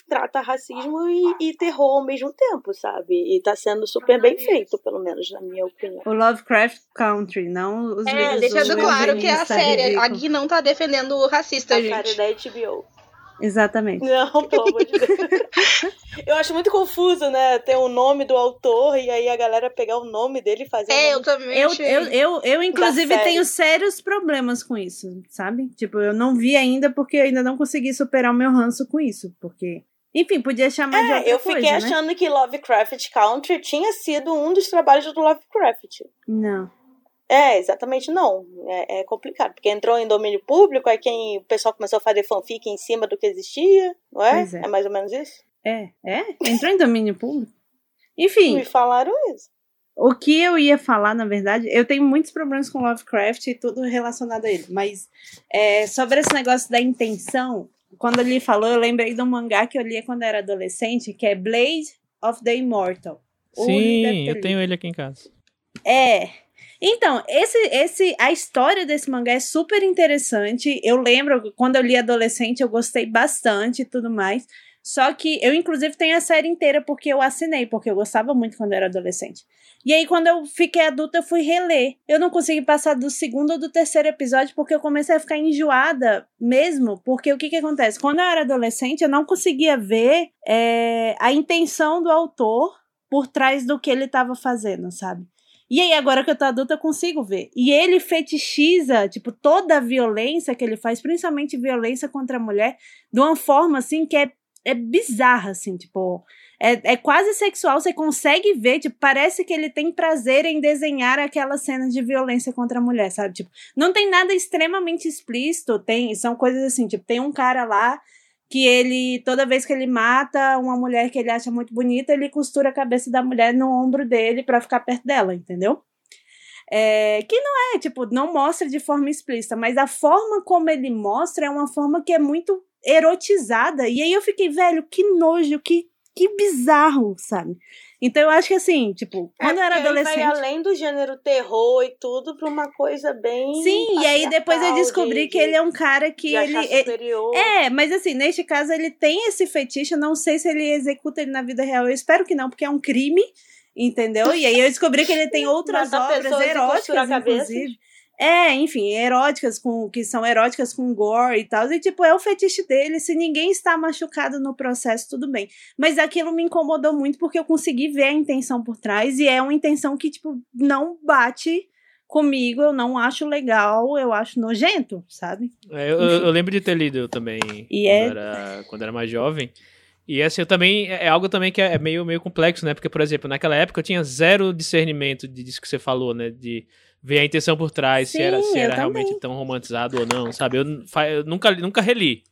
trata racismo e, e terror ao mesmo tempo, sabe? E tá sendo super bem feito, pelo menos, na minha opinião. O Lovecraft Country, não os É, livros deixando do claro que é a série. ridículo. A Gui não tá defendendo o racista, A série gente. da HBO. Exatamente. Não, pelo amor de Deus. Eu acho muito confuso, né? Ter o nome do autor e aí a galera pegar o nome dele e fazer. É, um eu também Eu, eu, eu, eu, inclusive, tenho sérios problemas com isso, sabe? Tipo, eu não vi ainda porque ainda não consegui superar o meu ranço com isso. Porque, enfim, podia chamar de É, outra eu fiquei coisa, né? achando que Lovecraft Country tinha sido um dos trabalhos do Lovecraft. Não. É, exatamente não. É, é complicado, porque entrou em domínio público, aí quem o pessoal começou a fazer fanfic em cima do que existia, não é? É. É mais ou menos isso? É, é? Entrou em domínio público? Enfim, Me falaram isso. o que eu ia falar, na verdade, eu tenho muitos problemas com Lovecraft e tudo relacionado a ele, mas é, sobre esse negócio da intenção, quando ele falou, eu lembrei de um mangá que eu lia quando era adolescente, que é Blade of the Immortal. Sim, eu tenho ele aqui em casa. É. Então, esse, esse, a história desse mangá é super interessante. Eu lembro, quando eu li adolescente, eu gostei bastante e tudo mais. Só que eu, inclusive, tenho a série inteira porque eu assinei, porque eu gostava muito quando eu era adolescente. E aí, quando eu fiquei adulta, eu fui reler. Eu não consegui passar do segundo ou do terceiro episódio porque eu comecei a ficar enjoada mesmo. Porque o que que acontece? Quando eu era adolescente, eu não conseguia ver é, a intenção do autor por trás do que ele estava fazendo, sabe? E aí, agora que eu tô adulta, eu consigo ver. E ele fetichiza, tipo, toda a violência que ele faz, principalmente violência contra a mulher, de uma forma, assim, que é, é bizarra, assim, tipo... É, é quase sexual, você consegue ver, tipo, parece que ele tem prazer em desenhar aquelas cenas de violência contra a mulher, sabe? Tipo, não tem nada extremamente explícito, tem, são coisas assim, tipo, tem um cara lá que ele, toda vez que ele mata uma mulher que ele acha muito bonita, ele costura a cabeça da mulher no ombro dele pra ficar perto dela, entendeu? É, que não é, tipo, não mostra de forma explícita, mas a forma como ele mostra é uma forma que é muito erotizada. E aí eu fiquei, velho, que nojo, que, que bizarro, sabe? Então eu acho que assim, tipo, quando eu era É, porque aí adolescente. Vai além do gênero terror e tudo pra uma coisa bem. Sim, e aí depois eu descobri de- que ele é um cara que ele. é- superior. É, mas assim, neste caso ele tem esse fetiche, eu não sei se ele executa ele na vida real, eu espero que não, porque é um crime, entendeu? E aí eu descobri que ele tem outras obras eróticas, inclusive. É, enfim, eróticas com que são eróticas com gore e tal. E tipo, é o fetiche dele. Se ninguém está machucado no processo, tudo bem. Mas aquilo me incomodou muito porque eu consegui ver a intenção por trás. E é uma intenção que, tipo, não bate comigo. Eu não acho legal, eu acho nojento, sabe? É, eu, eu- lembro de ter lido também E quando, é- era, quando era mais jovem. E assim, eu também. É algo também que é meio, meio complexo, né? Porque, por exemplo, naquela época eu tinha zero discernimento de- disso que você falou, né? De ver a intenção por trás, se era, Sim, se era também. realmente tão romantizado ou não, sabe? Eu, eu nunca, nunca reli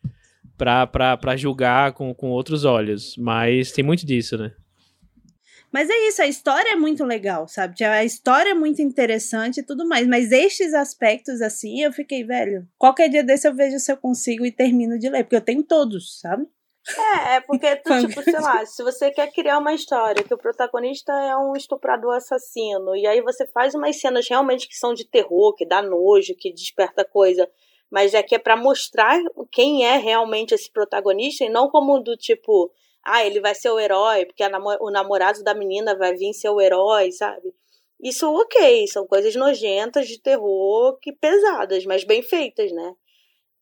pra, pra, pra julgar com, com outros olhos. Mas tem muito disso, né? Mas é isso, a história é muito legal, sabe? Tipo, A história é muito interessante e tudo mais. Mas estes aspectos, assim, eu fiquei, velho. Qualquer dia desse eu vejo se eu consigo e termino de ler, porque eu tenho todos, sabe? É, é porque tu, tipo, sei lá, [LAUGHS] se você quer criar uma história que o protagonista é um estuprador assassino, e aí você faz umas cenas realmente que são de terror, que dá nojo, que desperta coisa, mas é que é pra mostrar quem é realmente esse protagonista e não como do tipo, ah, ele vai ser o herói, porque o namorado da menina vai vir ser o herói, sabe? Isso, ok, são coisas nojentas de terror que pesadas, mas bem feitas, né?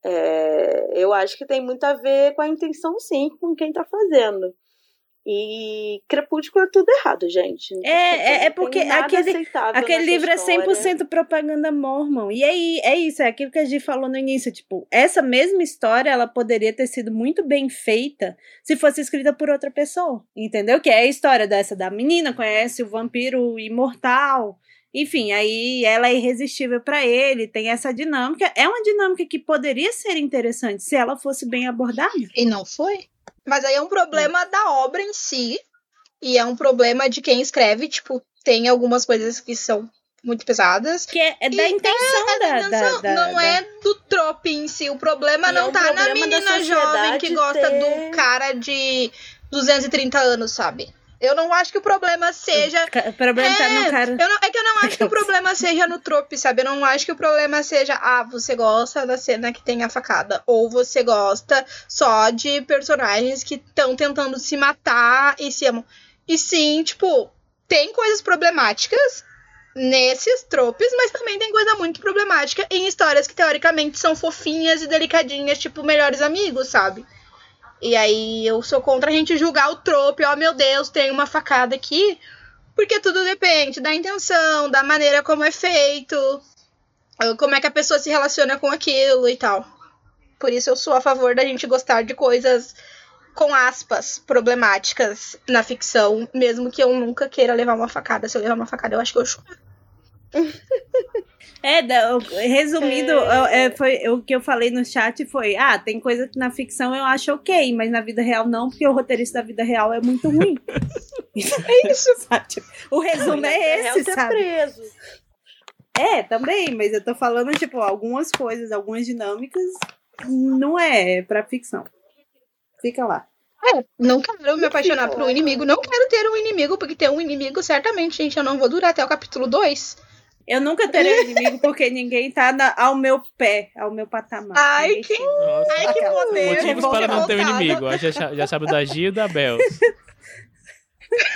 É, eu acho que tem muito a ver com a intenção, sim, com quem tá fazendo. E Crepúsculo é tudo errado, gente. É, é, é porque aquele, aquele livro é 100% propaganda mormon. E aí, é isso, é aquilo que a gente falou no início. Tipo, essa mesma história, ela poderia ter sido muito bem feita se fosse escrita por outra pessoa. Entendeu? Que é a história dessa da menina, conhece o vampiro imortal. Enfim, aí ela é irresistível para ele, tem essa dinâmica. É uma dinâmica que poderia ser interessante se ela fosse bem abordada. E não foi? Mas aí é um problema é. da obra em si. E é um problema de quem escreve. Tipo, tem algumas coisas que são muito pesadas. Que é, é da intenção, é, é da, intenção. Da, da, Não da... é do trope em si. O problema e não é um tá problema na menina jovem que gosta ter... do cara de 230 anos, sabe? Eu não acho que o problema seja. O problema é, tá no cara. Eu não, é que eu não acho que o problema seja no trope, sabe? Eu não acho que o problema seja, ah, você gosta da cena que tem a facada. Ou você gosta só de personagens que estão tentando se matar e se amam. E sim, tipo, tem coisas problemáticas nesses tropes, mas também tem coisa muito problemática em histórias que teoricamente são fofinhas e delicadinhas, tipo melhores amigos, sabe? E aí eu sou contra a gente julgar o trope, ó, oh, meu Deus, tem uma facada aqui. Porque tudo depende da intenção, da maneira como é feito, como é que a pessoa se relaciona com aquilo e tal. Por isso eu sou a favor da gente gostar de coisas com aspas problemáticas na ficção, mesmo que eu nunca queira levar uma facada. Se eu levar uma facada, eu acho que eu choro. [LAUGHS] É, resumindo, é. É, foi, o que eu falei no chat foi: ah, tem coisa que na ficção eu acho ok, mas na vida real não, porque o roteirista da vida real é muito ruim. [LAUGHS] é isso, [LAUGHS] sabe? O resumo é esse, sabe? Preso. É, também, mas eu tô falando, tipo, algumas coisas, algumas dinâmicas, não é pra ficção. Fica lá. É, não quero me apaixonar por um inimigo, não quero ter um inimigo, porque ter um inimigo, certamente, gente, eu não vou durar até o capítulo 2. Eu nunca terei inimigo porque ninguém tá na, ao meu pé, ao meu patamar. Ai, que, ai, que poder. Motivos para não ter um inimigo. Já, já sabe da Gil e da Bel.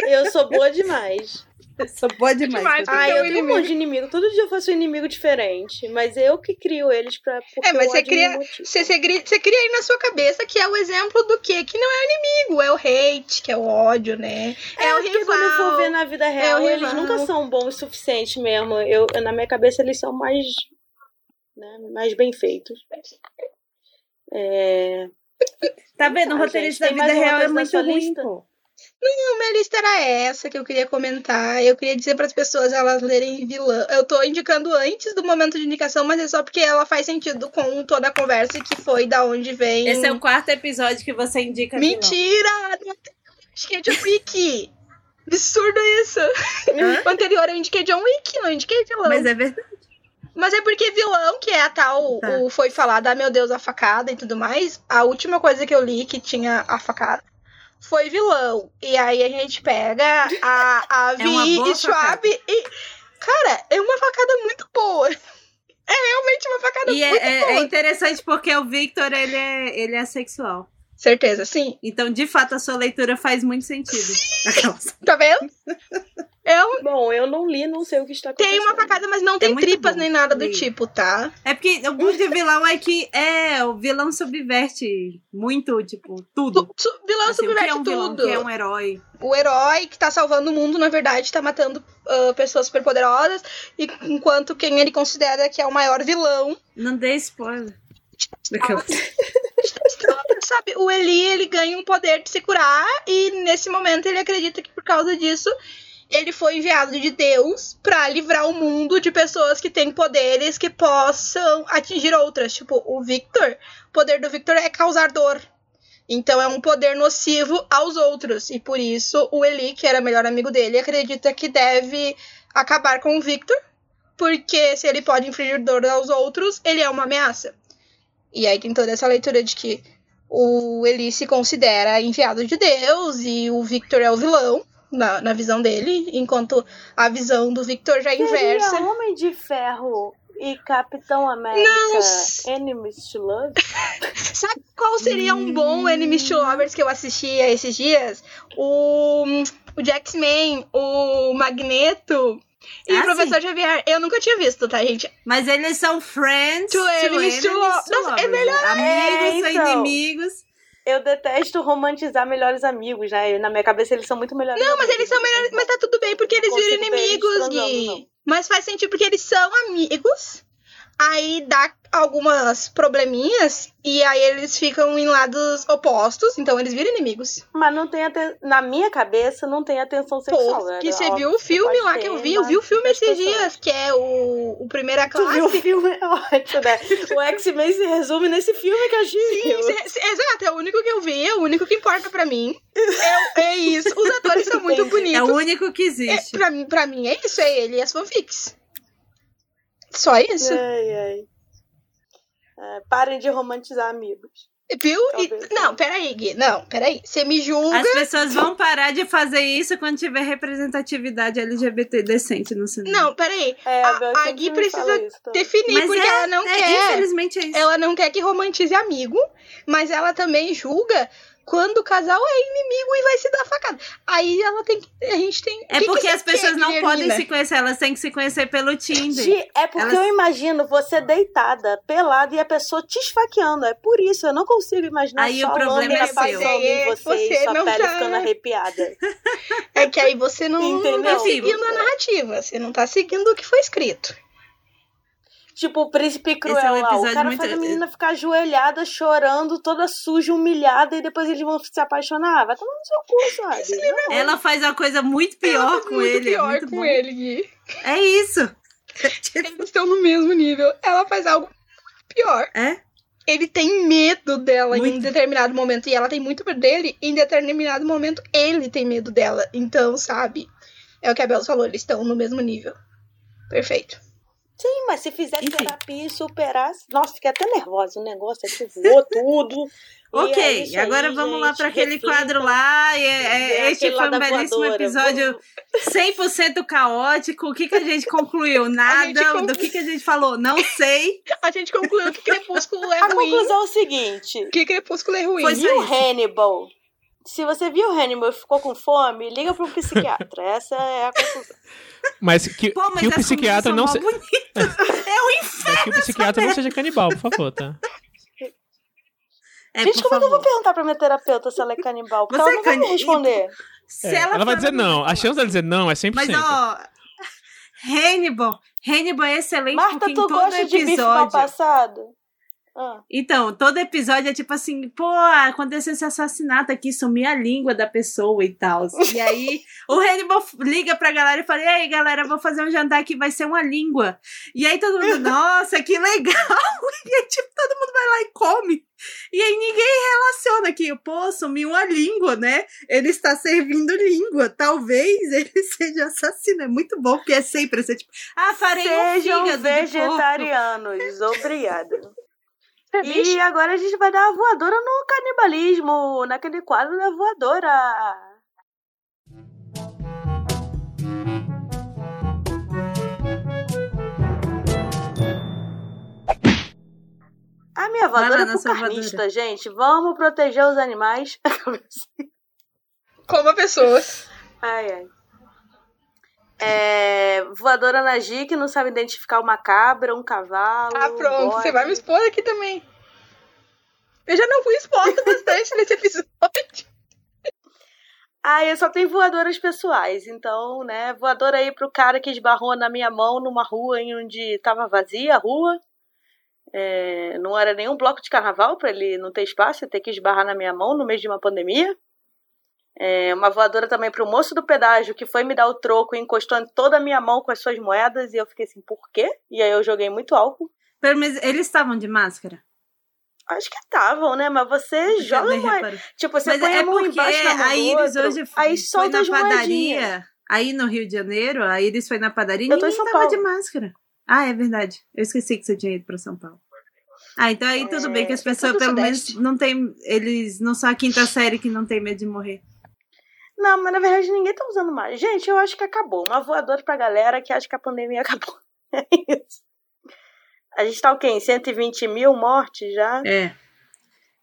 Eu sou boa demais. Sou boa demais. demais Ai, eu tenho um monte de inimigo. Todo dia eu faço um inimigo diferente. Mas eu que crio eles pra. É, mas você cria, você, você, cria, você cria aí na sua cabeça que é o exemplo do quê? Que não é inimigo, é o hate, que é o ódio, né? É, é o rival. quando eu for ver na vida é real, é eles nunca são bons o suficiente mesmo. Eu, na minha cabeça, eles são mais. Né, mais bem feitos. É. [LAUGHS] Tá vendo? O roteirista da vida real é muito ruim, lista? pô. Não, minha lista era essa que eu queria comentar. Eu queria dizer para as pessoas elas lerem vilã. Eu tô indicando antes do momento de indicação, mas é só porque ela faz sentido com toda a conversa que foi da onde vem. Esse é o quarto episódio que você indica Mentira! Acho que é John Wick. Absurdo isso. Hã? O anterior eu indiquei John Wick, não indiquei vilão. Mas é verdade. Mas é porque vilão, que é a tal, tá. o foi falado, ah, meu Deus, a facada e tudo mais. A última coisa que eu li que tinha a facada foi vilão. E aí a gente pega a, a [LAUGHS] é Vi e Schwab e. Cara, é uma facada muito boa. [LAUGHS] É realmente uma facada e é, muito é, boa. é interessante porque o Victor, ele é, ele é sexual. Certeza, sim. Então, de fato, a sua leitura faz muito sentido. tá vendo? Eu... Bom, eu não li, não sei o que está acontecendo. Tem uma facada, mas não tem é tripas bom. nem nada do tipo, tá? É porque o bom de vilão é que é, o vilão subverte muito, tipo, tudo. Tu, vilão assim, subverte que é um tudo. Vilão, que é um herói. O herói que tá salvando o mundo, na verdade, tá matando uh, pessoas superpoderosas, e enquanto quem ele considera que é o maior vilão. Não dê spoiler. [LAUGHS] Sabe, o Eli ele ganha um poder de se curar e nesse momento ele acredita que por causa disso ele foi enviado de Deus para livrar o mundo de pessoas que têm poderes que possam atingir outras. Tipo, o Victor, o poder do Victor é causar dor. Então é um poder nocivo aos outros. E por isso o Eli, que era melhor amigo dele, acredita que deve acabar com o Victor. Porque se ele pode infligir dor aos outros, ele é uma ameaça. E aí tem toda essa leitura de que o Eli se considera enviado de Deus e o Victor é o vilão na, na visão dele, enquanto a visão do Victor já é inversa. Seria Homem de Ferro e Capitão América Não. Enemies to Love? Sabe qual seria um bom Enemies to Lovers que eu assisti esses dias? O, o Jax-Man, o Magneto E Ah, o professor Xavier, eu nunca tinha visto, tá, gente? Mas eles são friends. To enemies, to to Nossa, é melhor Amigos, É, são então. inimigos. Eu detesto romantizar melhores amigos, né? Na minha cabeça eles são muito melhores Não, mas amigos, eles são melhores. Mas tá tudo bem, porque eles viram inimigos, Gui. não. Mas faz sentido porque eles são amigos. Aí dá algumas probleminhas. E aí eles ficam em lados opostos. Então eles viram inimigos. Mas não tem aten... na minha cabeça não tem atenção sexual. Pô, era que você viu o filme lá ter, que eu vi. Eu vi o filme esses atenção. dias, que é o, o Primeira Tu viu o Classe. filme? [LAUGHS] É ótimo, né? O X-Men se resume nesse filme que a gente Sim, cê- exato, é o único que eu vi, é o único que importa pra mim. É, é isso. Os atores são muito Entendi. É o bonitos. único que É, existe. pra, mim, pra mim é isso, é ele e as fanfics. Só isso. Ai, ai. É, parem de romantizar amigos. Viu? E- Talvez. não, peraí, Gui. Não, peraí. Você me julga. As pessoas vão parar de fazer isso quando tiver representatividade LGBT decente no cinema. Não, peraí. É, A- a Gui precisa. Definir, Mas porque é, ela não é, quer. Infelizmente é isso. Ela não quer que romantize amigo, mas ela também julga quando o casal é inimigo e vai se dar facada. Aí ela tem que. A gente tem. É que porque que as pessoas quer, não Guilhermina? podem se conhecer, elas têm que se conhecer pelo Tinder. Gi, é porque Elas- eu imagino você deitada, pelada e a pessoa te esfaqueando. É por isso, eu não consigo imaginar Aí só o problema é seu. em É, você, você e sua não pele tá- ficando arrepiada. É que aí você não, não tá seguindo a narrativa. Você não tá seguindo o que foi escrito. Tipo, o príncipe cruel Esse é um lá. O cara muito- faz a menina ficar ajoelhada, chorando, toda suja, humilhada, e depois eles vão se apaixonar. Vai tomar no seu cu, sabe? Não. Ela faz uma coisa muito pior Ela faz com muito ele. é pior muito com bom. ele, Gui. É isso. [LAUGHS] Eles estão no mesmo nível. Ela faz algo pior. É? Ele tem medo dela em um Muito. determinado momento. E ela tem muito medo dele. E em determinado momento, ele tem medo dela. Então, sabe? É o que a Bel falou. Eles estão no mesmo nível. Perfeito. Sim, mas se fizer Enfim. terapia e superar. Nossa, fiquei até nervosa. O negócio aqui voou tudo. [LAUGHS] E é Ok, isso agora aí, vamos lá gente. para aquele Reflitam. quadro lá. E, é- É este lá foi um belíssimo voadora. episódio 100% [LAUGHS] caótico. O que, que a gente concluiu? [LAUGHS] Nada. gente conclu- Do que, que a gente falou? Não sei. A gente concluiu que Crepúsculo é A ruim. conclusão é o seguinte: Que Crepúsculo é ruim. Foi viu isso. Hannibal? Se você viu Hannibal e ficou com fome, liga para um psiquiatra. [LAUGHS] Essa é a conclusão. Mas que, Pô, mas que o psiquiatra não comidas se... são mó bonitas. [LAUGHS] É um inferno. mas que o psiquiatra não seja canibal, por favor, tá? É, Gente, como é que eu vou favor. perguntar pra minha terapeuta se ela é canibal? Porque Você ela é não vai me responder. Se É, ela, vai for- dizer não. A chance dela dizer não é 100%. Mas, ó, Hannibal. Hannibal é excelente porque Marta, em tu todo gosta de bife mal episódio. passado? Ah. Então, todo episódio é tipo assim, pô, aconteceu esse assassinato aqui, sumi a língua da pessoa e tal. E aí, o Hannibal liga pra galera e fala: E aí, galera, vou fazer um jantar que vai ser uma língua. E aí todo mundo, nossa, que legal! [LAUGHS] E aí, tipo, todo mundo vai lá e come. E aí ninguém relaciona que, pô, sumi uma língua, né? Ele está servindo língua. Talvez ele [LAUGHS] seja assassino. É muito bom, porque é sempre assim, tipo, ah, farei um Sejam fígado porco. vegetarianos. Obrigada. E agora a gente vai dar uma voadora no canibalismo, naquele quadro da voadora. A minha voadora é pro carnista, voadora. gente. Vamos proteger os animais. [LAUGHS] Coma pessoas. ai, ai. É, voadora na G que não sabe identificar uma cabra, um cavalo. Ah, pronto. um Você vai me expor aqui também. Eu já não fui exposta bastante nesse episódio. Ah, eu só tenho voadoras pessoais, então, né, voadora aí pro cara que esbarrou na minha mão numa rua em onde tava vazia a rua. É, não era nenhum bloco de carnaval para ele não ter espaço e ter que esbarrar na minha mão no meio de uma pandemia. É, uma voadora também pro moço do pedágio que foi me dar o troco e encostou em toda a minha mão com as suas moedas e eu fiquei assim, por quê? E aí eu joguei muito álcool. Menos eles estavam de máscara. Acho que estavam, né? Mas você joga Nem uma... Tipo, você Mas põe é a mão porque embaixo da mão a do Iris outro, hoje aí foi solta na as moedinhas. padaria. Aí no Rio de Janeiro, a Iris foi na padaria e Eu ninguém São tava Paulo. de máscara. Ah, é verdade. Eu esqueci que você tinha ido pra São Paulo. Ah, então aí tudo É, bem que as eu sou pessoas pelo Sudeste. menos não tem. Eles não são a quinta série que não tem medo de morrer. Não, mas na verdade ninguém tá usando mais. Gente, eu acho que acabou. Uma voadora pra galera que acha que a pandemia [LAUGHS] acabou. É isso. A gente tá o quê? Em 120 mil mortes já? É.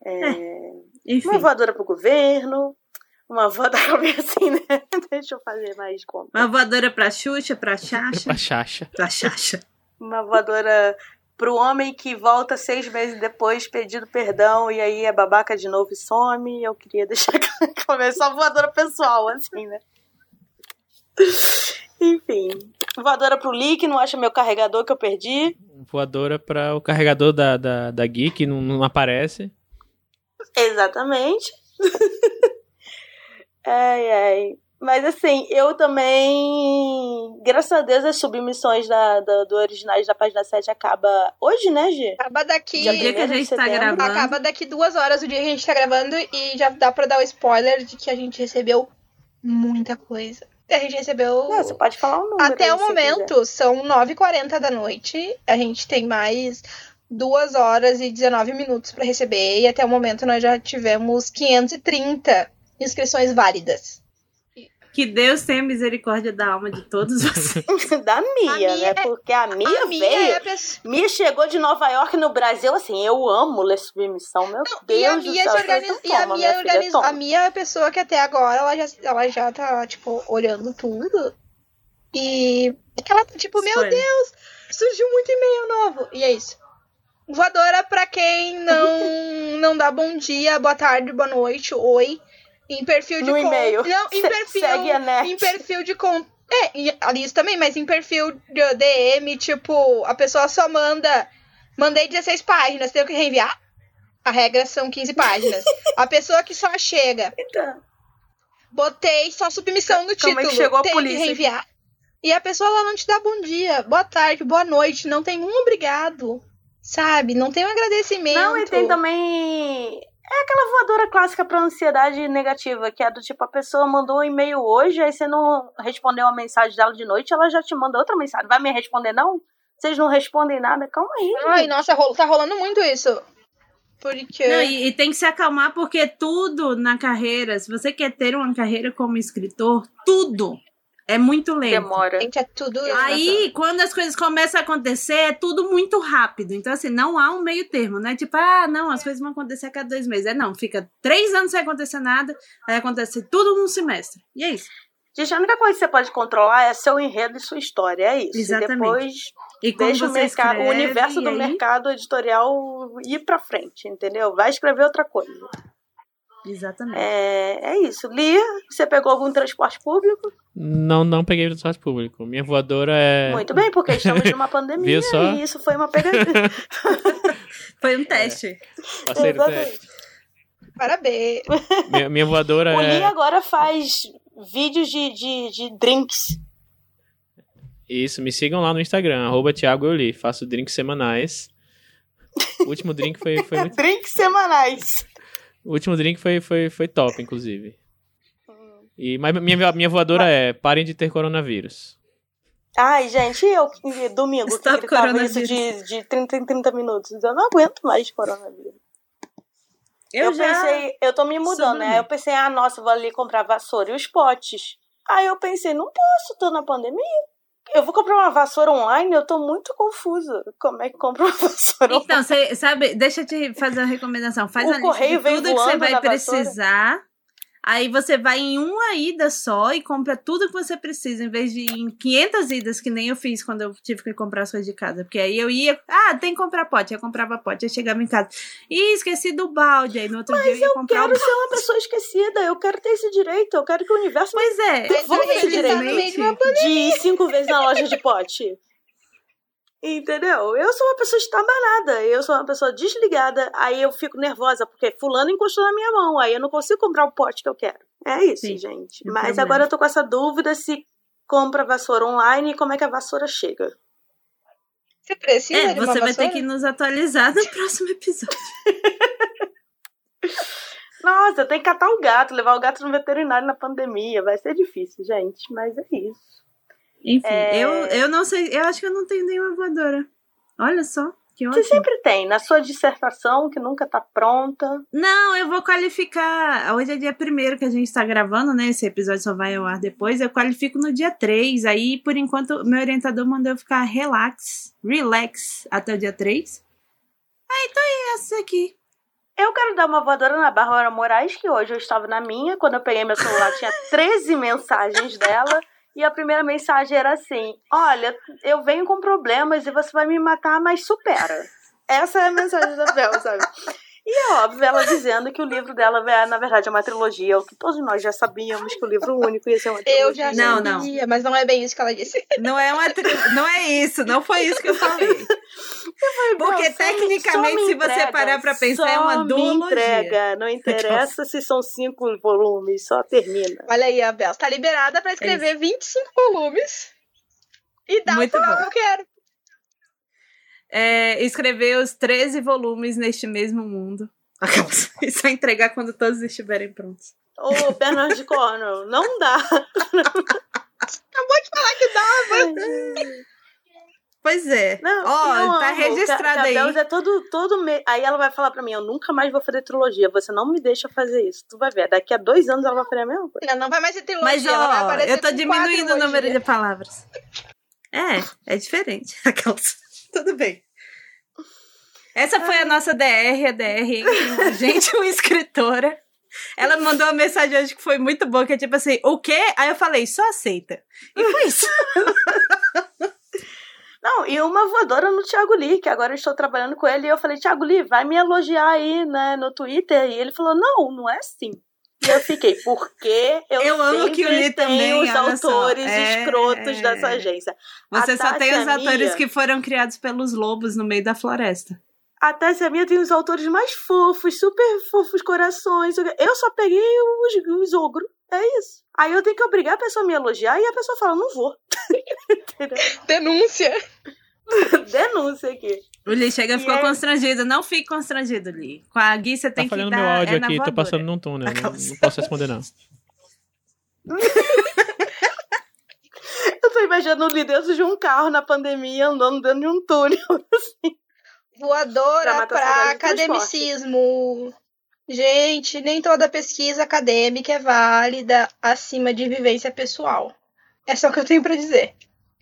É... Enfim. Uma voadora pro governo. Uma voadora [LAUGHS] assim, né? Deixa eu fazer mais conta. Uma voadora pra Xuxa, pra Xaxa. Pra Xaxa. pra Xaxa. Uma voadora pro homem que volta seis meses depois pedindo perdão e aí é babaca de novo e some. Eu queria [LAUGHS] deixar começar voadora pessoal, assim, né? Enfim. Voadora pro Lee, que não acha meu carregador que eu perdi. Voadora para o carregador da, da, da Gui, que não, não aparece. Exatamente. [LAUGHS] ai, ai. Mas assim, eu também. Graças a Deus, as submissões da, da, do originais da página 7 acaba hoje, né, Gi? Acaba daqui. Dia O dia que a gente tá gravando. Acaba daqui duas horas o dia que a gente tá gravando e já dá pra dar o spoiler de que a gente recebeu muita coisa. A gente recebeu. Não, você pode falar um número. Até o momento, são 9h40 da noite. A gente tem mais 2 horas e 19 minutos pra receber. E até o momento nós já tivemos 530 inscrições válidas. Que Deus tenha misericórdia da alma de todos vocês. [LAUGHS] da Mia, A Mia né? é- Porque a Mia, a Mia veio. é a pessoa. Mia chegou de Nova York no Brasil, assim, eu amo ler submissão, meu Deus E a do Mia céu. então e a minha a Mia é a pessoa que até agora ela já, ela já tá, tipo, olhando tudo. E que ela tá, tipo, meu Spoiler. Deus, surgiu muito e-mail novo. E é isso. Voadora pra quem não, [LAUGHS] não dá bom dia, boa tarde, boa noite, oi. Em perfil de No e-mail. Não, em perfil. segue a net. Em perfil de con... É, ali isso também, mas em perfil de DM, tipo, a pessoa só manda. Mandei 16 páginas, tenho que reenviar? A regra são 15 [LAUGHS] páginas. a pessoa que só chega, Então, botei só submissão no Calma aí título, que chegou a tem polícia que reenviar. E a pessoa lá não te dá bom dia, boa tarde, boa noite, não tem um obrigado. Sabe? Não tem um agradecimento. Não, e tem também. É aquela voadora clássica pra ansiedade negativa, que é do tipo, a pessoa mandou um e-mail hoje, aí você não respondeu a mensagem dela de noite, ela já te manda outra mensagem. Vai me responder, não? Vocês não respondem nada? Calma aí. Ai, nossa, tá rolando muito isso. Porque. Não, e, e tem que se acalmar porque tudo na carreira, se você quer ter uma carreira como escritor, tudo é muito lento. Demora. Gente, é tudo. Aí, quando as coisas começam a acontecer, é tudo muito rápido. Então, assim, não há um meio termo, né? Tipo, ah, não, as coisas vão acontecer a cada dois meses. É não, fica três anos sem acontecer nada, aí acontece tudo num semestre. E é isso. Gente, a única coisa que você pode controlar é seu enredo e sua história. É isso. Exatamente. E depois E como deixa o, mercado, o escreve, universo do aí- mercado editorial ir pra frente, entendeu? Vai escrever outra coisa. Exatamente. É, é isso. Lia, você pegou algum transporte público? Não, não peguei o transporte público. Minha voadora é. Muito bem, porque estamos numa [LAUGHS] pandemia Viu só? e isso foi uma pegadinha. [LAUGHS] Foi um teste. Passei do Exatamente. teste. Parabéns. Minha, minha voadora O Lee é. agora faz vídeos de, de, de drinks. Isso, me sigam lá no Instagram, arroba Thiago Euli. Faço drinks semanais. O último drink foi, foi [LAUGHS] muito- Drinks semanais. O último drink foi, foi, foi top, inclusive. [LAUGHS] E, mas minha, minha voadora é parem de ter coronavírus. Ai, gente, eu que- domingo que Stop gritava isso de, de 30 em 30 minutos. Eu não aguento mais coronavírus. Eu, pensei, eu tô me mudando, né? eu pensei, ah, nossa, vou ali comprar vassoura e os potes. Aí eu pensei, não posso, tô na pandemia. Eu vou comprar uma vassoura online, eu tô muito confusa. Como é que compra uma [LAUGHS] vassoura Então, você sabe, deixa eu te fazer uma recomendação. Faz O a lista correio de tudo que você vai na vassoura? Aí você vai em uma ida só e compra tudo que você precisa, em vez de ir em 500 idas, que nem eu fiz quando eu tive que comprar as coisas de casa. Porque aí eu ia, ah, tem que comprar pote. Eu comprava pote, aí chegava em casa. Ih, esqueci do balde. Aí no outro dia eu ia comprar o Quero ser uma pessoa esquecida, eu quero ter esse direito, eu quero que o universo Pois é, Mas Devolva esse direito de ir cinco vezes na loja de pote. Entendeu? Eu sou uma pessoa estabanada, eu sou uma pessoa desligada, aí eu fico nervosa porque fulano encostou na minha mão, aí eu não consigo comprar o pote que eu quero. É isso, Sim, gente. Mas agora eu tô com essa dúvida se compra vassoura online e como é que a vassoura chega. Você precisa é de uma você vai ter vassoura? que nos atualizar no [LAUGHS] próximo episódio. Nossa, eu tenho que catar o gato, levar o gato no veterinário na pandemia. Vai ser difícil, gente, mas é isso. Enfim, É. eu, eu não sei, eu acho que eu não tenho nenhuma voadora. Olha só, que Você ótimo. sempre tem, na sua dissertação, que nunca tá pronta. Não, eu vou qualificar. Hoje é dia primeiro que a gente tá gravando, né? Esse episódio só vai ao ar depois. Eu qualifico no dia 3. Aí, por enquanto, meu orientador mandou eu ficar relax, relax até o dia 3. Aí, tô aí, essa aqui. Eu quero dar uma voadora na Bárbara Moraes, que hoje eu estava na minha. Quando eu peguei meu celular, tinha 13 mensagens dela. E a primeira mensagem era assim: Olha, eu venho com problemas e você vai me matar, mas supera. Essa é a mensagem da Bel, sabe? E é óbvio, ela dizendo que o livro dela, é, na verdade, é uma trilogia, o que todos nós já sabíamos que o livro único ia ser uma trilogia. Eu já Não, sabia, mas não é bem isso que ela disse. Não é uma tri... não é isso, não foi isso que eu falei. Porque Não, só tecnicamente, só se você parar pra pensar, é uma duologia. entrega, não interessa se são cinco volumes, só termina. Olha aí, a Bel está liberada pra escrever 25 volumes. E dá Muito o final que eu quero. É, escrever os 13 volumes neste mesmo mundo. [LAUGHS] E só entregar quando todos estiverem prontos. Ô, Bernard Cornwell, não dá. Acabou de falar que dava. Pois é. Não, Ó, eu tá amo. registrado aí. É todo, todo me... Aí ela vai falar pra mim, eu nunca mais vou fazer trilogia, você não me deixa fazer isso. Tu vai ver, daqui a dois anos ela vai fazer a mesma coisa. Não, não vai mais ser trilogia. Mas, ela vai ó, aparecer eu tô diminuindo o número de palavras. É, é diferente. [LAUGHS] Aquelas. [LAUGHS] Tudo bem. Essa foi a nossa DR, a DR, gente, uma escritora. Ela mandou uma mensagem hoje que foi muito boa, que é tipo assim, o quê? Aí eu falei, só aceita. E foi isso. [LAUGHS] Não, e uma voadora no Thiago Lee, que agora eu estou trabalhando com ele, e eu falei, Thiago Lee, vai me elogiar aí, né, no Twitter. E ele falou, não, não é assim. E eu fiquei, porque eu, Eu amo que Lee tenho também, os autores é- escrotos dessa agência. Você A só tem os Tássia atores Mia- que foram criados pelos lobos no meio da floresta. A Tessia Minha tem os autores mais fofos, super fofos corações. Eu só peguei os, os ogros. É isso. Aí eu tenho que obrigar a pessoa a me elogiar e a pessoa fala, não vou. [LAUGHS] Denúncia. [LAUGHS] Denúncia aqui. O Lee chega e ficou é- constrangido. Não fique constrangido, Lee. Com a Gui você Tá tem que falhando dar... meu áudio é aqui, tô passando num túnel. Não, não posso responder, não. [LAUGHS] Eu tô imaginando o Lee dentro de um carro na pandemia, andando dentro de um túnel. Pra [LAUGHS] Voadora pra do academicismo. Gente, nem toda pesquisa acadêmica é válida acima de vivência pessoal. É só o que eu tenho pra dizer.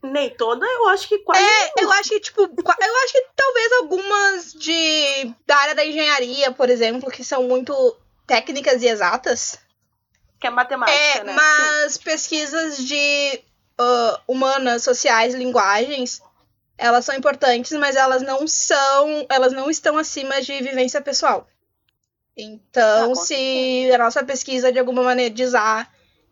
Nem toda, eu acho que quase. É, eu acho que, tipo, eu acho que talvez algumas de da área da engenharia, por exemplo, que são muito técnicas e exatas. Que é matemática, É, né? Sim. mas pesquisas de ah, humanas, sociais, linguagens, elas são importantes, mas elas não são, elas não estão acima de vivência pessoal. Então, Ah, se a nossa pesquisa de alguma maneira diz A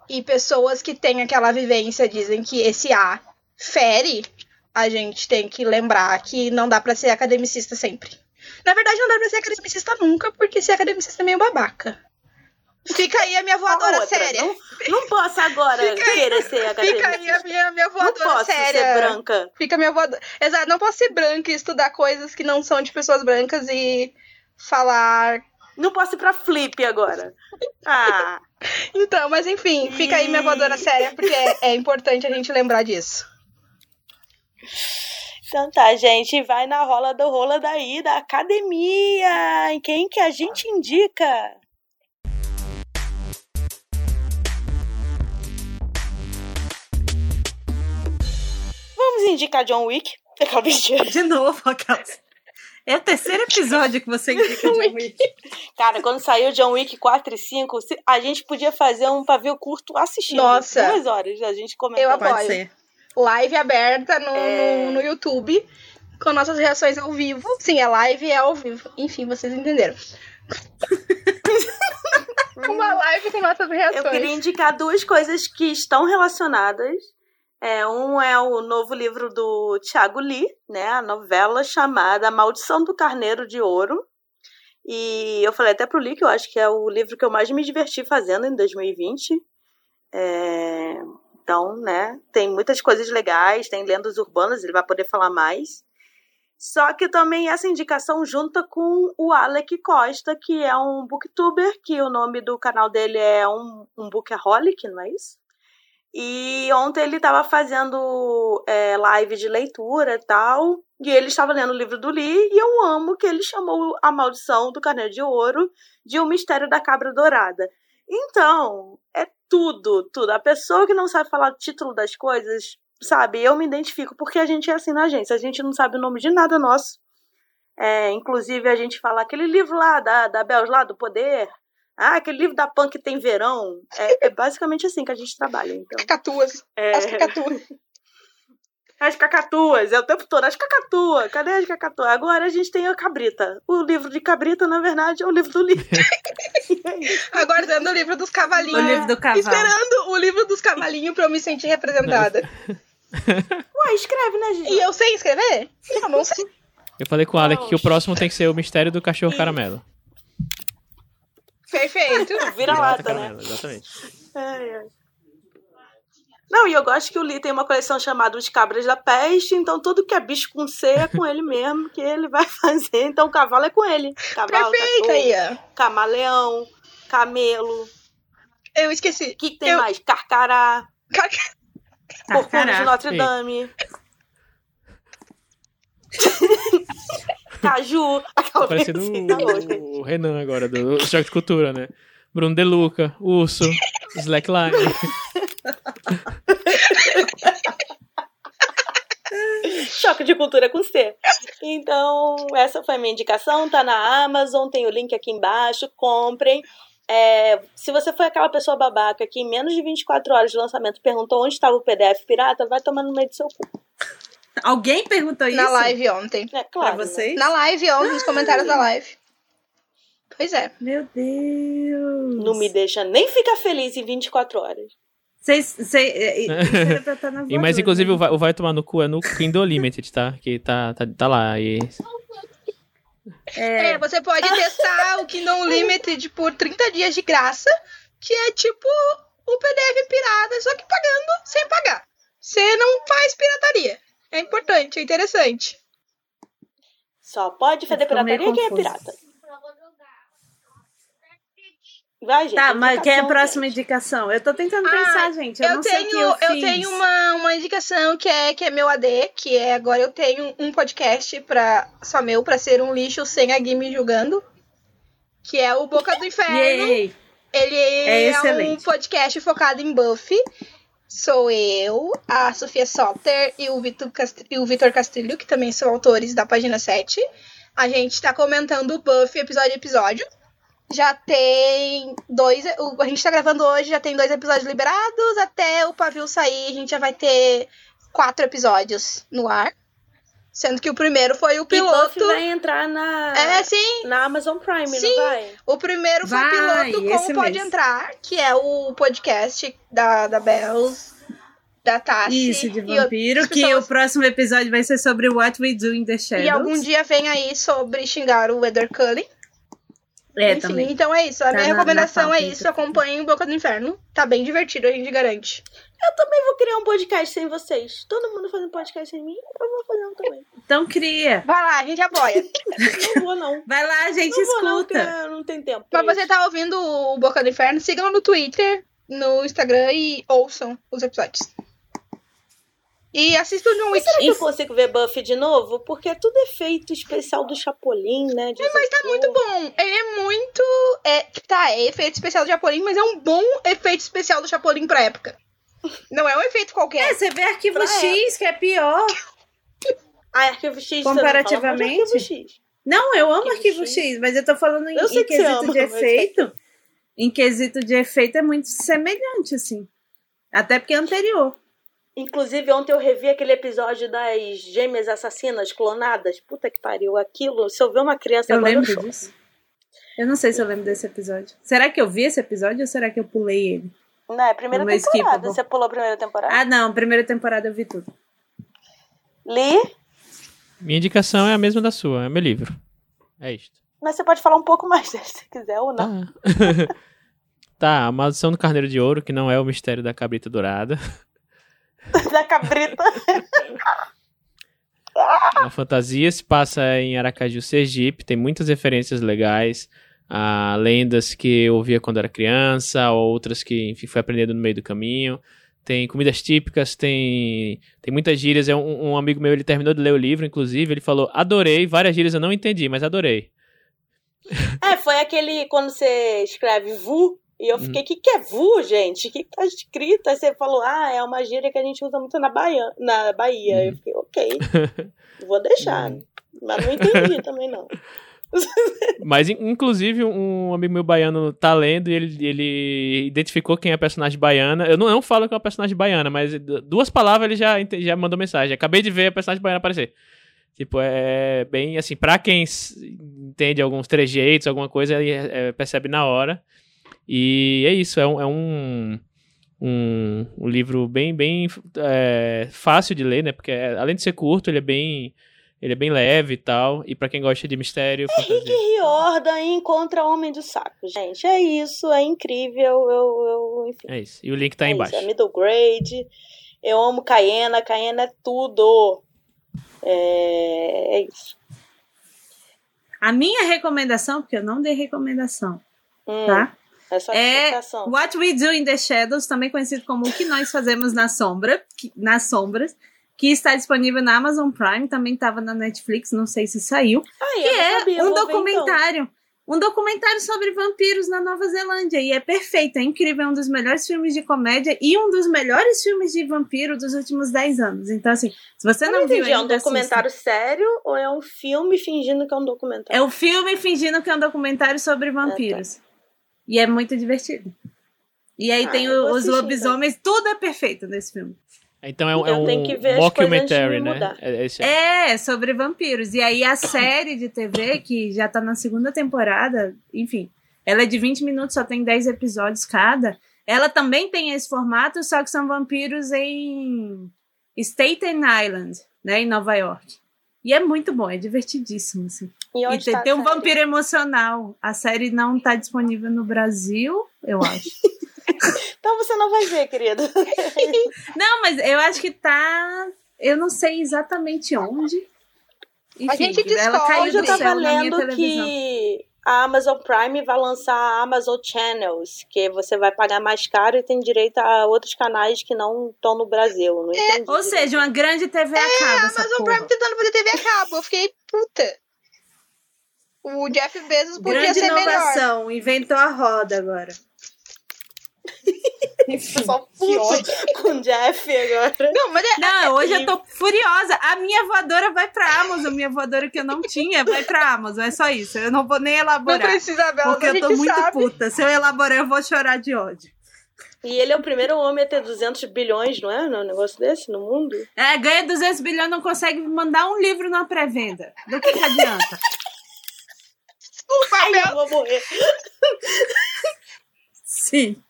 e pessoas que têm aquela vivência dizem que esse A fere, a gente tem que lembrar que não dá pra ser academicista sempre. Na verdade, não dá pra ser academicista nunca, porque ser academicista é meio babaca. Fica aí a minha A voadora outra, séria. Não, não posso agora Fica querer ser academicista. Fica aí a minha, minha Não voadora posso séria. ser branca. Fica a minha voadora. Exato, não posso ser branca e estudar coisas que não são de pessoas brancas e falar. Não posso ir pra flip agora. Ah, [LAUGHS] Então, mas enfim, fica aí minha voadora séria, porque é, é importante a gente lembrar disso. Então tá, gente. Vai na rola do rola daí, da academia. Em quem que a gente indica? Vamos indicar John Wick. Aquela [LAUGHS] mentira. De novo, aquelas. É o terceiro episódio que você indica de um Wick. Cara, quando saiu John Wick 4 e 5, se- a gente podia fazer um pavio curto assistindo. Nossa. Duas horas a gente Eu comentando. apoio. Pode ser. Live aberta no, É. no, no YouTube, com nossas reações ao vivo. Sim, é live e é ao vivo. Enfim, vocês entenderam. [LAUGHS] Uma live com nossas reações. Eu queria indicar duas coisas que estão relacionadas. É, um é o novo livro do Tiago Lee, né? A novela chamada A Maldição do Carneiro de Ouro. E eu falei até pro Lee que eu acho que é o livro que eu mais me diverti fazendo em 2020. É, então, né? Tem muitas coisas legais, tem lendas urbanas, ele vai poder falar mais. Só que também essa indicação junta com o Alec Costa, que é um booktuber, que o nome do canal dele é um, um bookaholic, não é isso? E ontem ele estava fazendo é, live de leitura e tal, e ele estava lendo o livro do Lee, e eu amo que ele chamou A Maldição do Carneiro de Ouro de O Mistério da Cabra Dourada. Então, é tudo, tudo. A pessoa que não sabe falar o título das coisas, sabe, eu me identifico, porque a gente é assim na agência, a gente não sabe o nome de nada nosso. É, inclusive, a gente fala aquele livro lá da, da Bells lá, do Poder. Ah, aquele livro da Punk tem verão. É, é basicamente assim que a gente trabalha. Então, Cacatuas. é, As cacatuas. As cacatuas, é o tempo todo, as cacatuas. Cadê as cacatuas? Agora a gente tem a cabrita. O livro de cabrita, na verdade, é o livro do livro. [LAUGHS] Aguardando o livro dos O cavalinhos. livro do cavalo. Esperando o livro dos cavalinhos pra eu me sentir representada. [LAUGHS] Ué, escreve, né, gente? E eu sei escrever? Eu não sei. Eu falei com o Alec que o próximo tem que ser o mistério do cachorro caramelo. Perfeito. [LAUGHS] Vira lata, né? caramelo, exatamente. Ai, ai. Não, e eu gosto que o Lee tem uma coleção chamada Os Cabras da Peste, então tudo que é bicho com C é com ele mesmo, que ele vai [LAUGHS] fazer. Então o cavalo é com ele. Cavalo, Perfeito ó. camaleão, camelo. Eu esqueci. O que, que tem Eu- mais? Carcará, corcunda de Carcará. Notre Dame. [LAUGHS] Caju. Tá parecendo assim, tá louco. o, o Renan agora, do Choque de Cultura, né? Bruno De Luca, Urso, Slackline. [LAUGHS] Choque de cultura com C. Então, essa foi a minha indicação. Tá na Amazon, tem o link aqui embaixo. Comprem. É, se você foi aquela pessoa babaca que em menos de 24 horas de lançamento perguntou onde estava o PDF pirata, vai tomar no meio do seu cu. Alguém perguntou isso? Na live ontem. É Pra claro. né? vocês? Na live ontem, nos comentários da live. Pois é. Meu Deus. Não me deixa nem ficar feliz em 24 horas. Vocês. cês- é, E, mas voadora, [LAUGHS] inclusive né? o vai, o vai tomar no cu é no Kindle Limited, tá? Que tá, tá, tá lá. E É, você pode testar o Kindle Unlimited por 30 dias de graça, que é tipo o PDF pirata, só que pagando sem pagar. Você não faz pirataria. É importante, é interessante. Só pode fazer pirataria quem é pirata. Vai, gente. Tá, mas quem é a próxima gente. indicação? Eu tô tentando Ah, pensar, gente. Eu, Eu, não sei o tenho, que eu, eu, fiz. tenho uma, uma indicação que é, que é meu AD, que é agora eu tenho um podcast pra, só meu pra ser um lixo sem a Gui me julgando. Que é o Boca do Inferno. Yay! Ele É é, um podcast focado em Buffy. Sou eu, a Sofia Soter e o Vitor, Cast... e o Vitor Castilho, que também são autores da página 7. A gente tá comentando o Buffy episódio a episódio. Já tem dois. A gente tá gravando hoje, já tem dois episódios liberados. Até o pavio sair, a gente já vai ter quatro episódios no ar. Sendo que o primeiro foi o E piloto. Buffy vai entrar na, É, sim. na Amazon Prime, Sim. não vai? O primeiro foi Vai, o piloto Como Pode. Entrar, que é o podcast da, da Bells, da Tassi. Isso, de e vampiro, que pessoas. o próximo episódio vai ser sobre What We Do in the Shadows. E algum dia vem aí sobre xingar o Weather Cullen. É, Enfim, também. então é isso. A Tá minha na- recomendação na é isso. então. Acompanhem o Boca do Inferno. Tá bem divertido, a gente garante. Eu também vou criar um podcast sem vocês. Todo mundo fazendo podcast sem mim, eu vou fazer um também. Então cria. Vai lá, a gente apoia. [LAUGHS] Não vou, não. Vai lá, a gente Não vou, não, escuta. não tem tempo. pra Mas você isso. tá ouvindo o Boca do Inferno, sigam no Twitter, no Instagram e ouçam os episódios. E assistam o John Wick. Será que eu consigo ver Buffy de novo? Porque é tudo efeito especial do Chapolin, né? de Mas tá muito bom. Ele é muito. É, tá, é efeito especial do Chapolin, mas é um bom efeito especial do Chapolin pra época. Não é um efeito É, qualquer. você vê Arquivo Pra X, que é pior. [LAUGHS] Ah, Arquivo X. não fala Comparativamente? de Arquivo X. Não, eu amo Arquivo Arquivo X. X, mas eu tô falando em, Eu em quesito ama, de efeito. Em quesito de efeito é muito semelhante, assim. Até porque é anterior. Inclusive, ontem eu revi aquele episódio das gêmeas assassinas clonadas. Puta que pariu. Aquilo, se eu ver uma criança Eu agora, lembro choro. disso. Eu não sei se eu lembro desse episódio. Será que eu vi esse episódio ou será que eu pulei ele? Não, é primeira temporada. skippable. Você pulou a primeira temporada? Ah, não. Primeira temporada eu vi tudo. Li, minha indicação é a mesma da sua, é meu livro. É isto. mas você pode falar um pouco [LAUGHS] mais dele se quiser ou não. Tá. [LAUGHS] tá, a maldição do carneiro de ouro, que não é o mistério da cabrita dourada. Da cabrita. [LAUGHS] Uma fantasia se passa em Aracaju, Sergipe, tem muitas referências legais a lendas que eu ouvia quando era criança, outras que, enfim, fui aprendendo no meio do caminho. Tem comidas típicas, tem, tem muitas gírias. É um, um amigo meu, ele terminou de ler o livro, inclusive, ele falou, adorei, várias gírias eu não entendi, mas adorei. É, foi aquele quando você escreve VU. E eu fiquei, o que, que é VU, gente? O que, que tá escrito? Aí você falou, ah, é uma gíria que a gente usa muito na Bahia. Na Bahia. Eu fiquei, ok. Vou deixar. Mas não entendi também, não. [LAUGHS] Mas, in- inclusive, um amigo meu baiano tá lendo e ele, ele identificou quem é a personagem baiana. Eu não, eu não falo que é uma personagem baiana, mas duas palavras ele já, já mandou mensagem. Acabei de ver a personagem baiana aparecer. Tipo, é bem assim, pra quem entende alguns trejeitos, alguma coisa, ele é, percebe na hora. E é isso, é um, é um, um, um livro bem, bem é, fácil de ler, né? Porque é- além de ser curto, ele é bem. Ele é bem leve e tal. E pra quem gosta de mistério, fantasia. Rick Riordan encontra Homem do Saco, gente. É isso, é incrível. Eu, eu, enfim, É isso. E o link tá é embaixo. Isso, é middle grade. Eu amo Cayena. Cayena é tudo. É, é isso. A minha recomendação, porque eu não dei recomendação, Hum, tá? É só É. What We Do in the Shadows, também conhecido como O que nós fazemos na sombra, que- nas sombras, que está disponível na Amazon Prime, também estava na Netflix, não sei se saiu. Aí, Que é sabia, um ver, então. documentário. Um documentário sobre vampiros na Nova Zelândia. E é perfeito, é incrível, é um dos melhores filmes de comédia e um dos melhores filmes de vampiro dos últimos 10 anos. Então, assim, se você não, não viu entendi, é um documentário sério ou é um filme fingindo que é um documentário? É o filme fingindo que é um documentário sobre Ah, vampiros. E é muito divertido. E aí Ah, tem o- os assistir, lobisomens, tudo é perfeito nesse filme. Então é um, é um mockumentary, né? É, esse- É, sobre vampiros. E aí a série de TV, que já tá na segunda temporada, enfim, ela é de 20 minutos, só tem 10 episódios cada. Ela também tem esse formato, só que são vampiros em Staten Island, né, em Nova York. E é muito bom, é divertidíssimo, assim. E E tem, tá tem um vampiro emocional. A série não tá disponível no Brasil, eu acho. [LAUGHS] Então você não vai ver, querido. [LAUGHS] não, mas eu acho que tá. Eu não sei exatamente onde. A gente descobre. Hoje eu tava lendo que a Amazon Prime vai lançar a Amazon Channels, que você vai pagar mais caro e tem direito a outros canais que não estão no Brasil. Não entendi. Ou seja, uma grande TV a cabo. essa Amazon porra. Prime tentando fazer TV a cabo. Eu fiquei, puta. O Jeff Bezos podia Grande ser melhor. inovação, inventou a roda agora. Enfim. Só puto [LAUGHS] com o Jeff agora. Não, mas é, Não, hoje eu tô furiosa. A minha voadora vai pra Amazon. Minha voadora que eu não tinha vai pra Amazon. É só isso. Eu não vou nem não elaborar. precisa, Bela, Porque a eu tô muito sabe. puta. Se eu elaborar, eu vou chorar de ódio. E ele é o primeiro homem a ter 200 bilhões, não é? Um negócio desse no mundo? É, ganha 200 bilhões, não consegue mandar um livro na pré-venda. Do que, que adianta? [LAUGHS] Desculpa, Ai, Bela. eu vou morrer. Sim.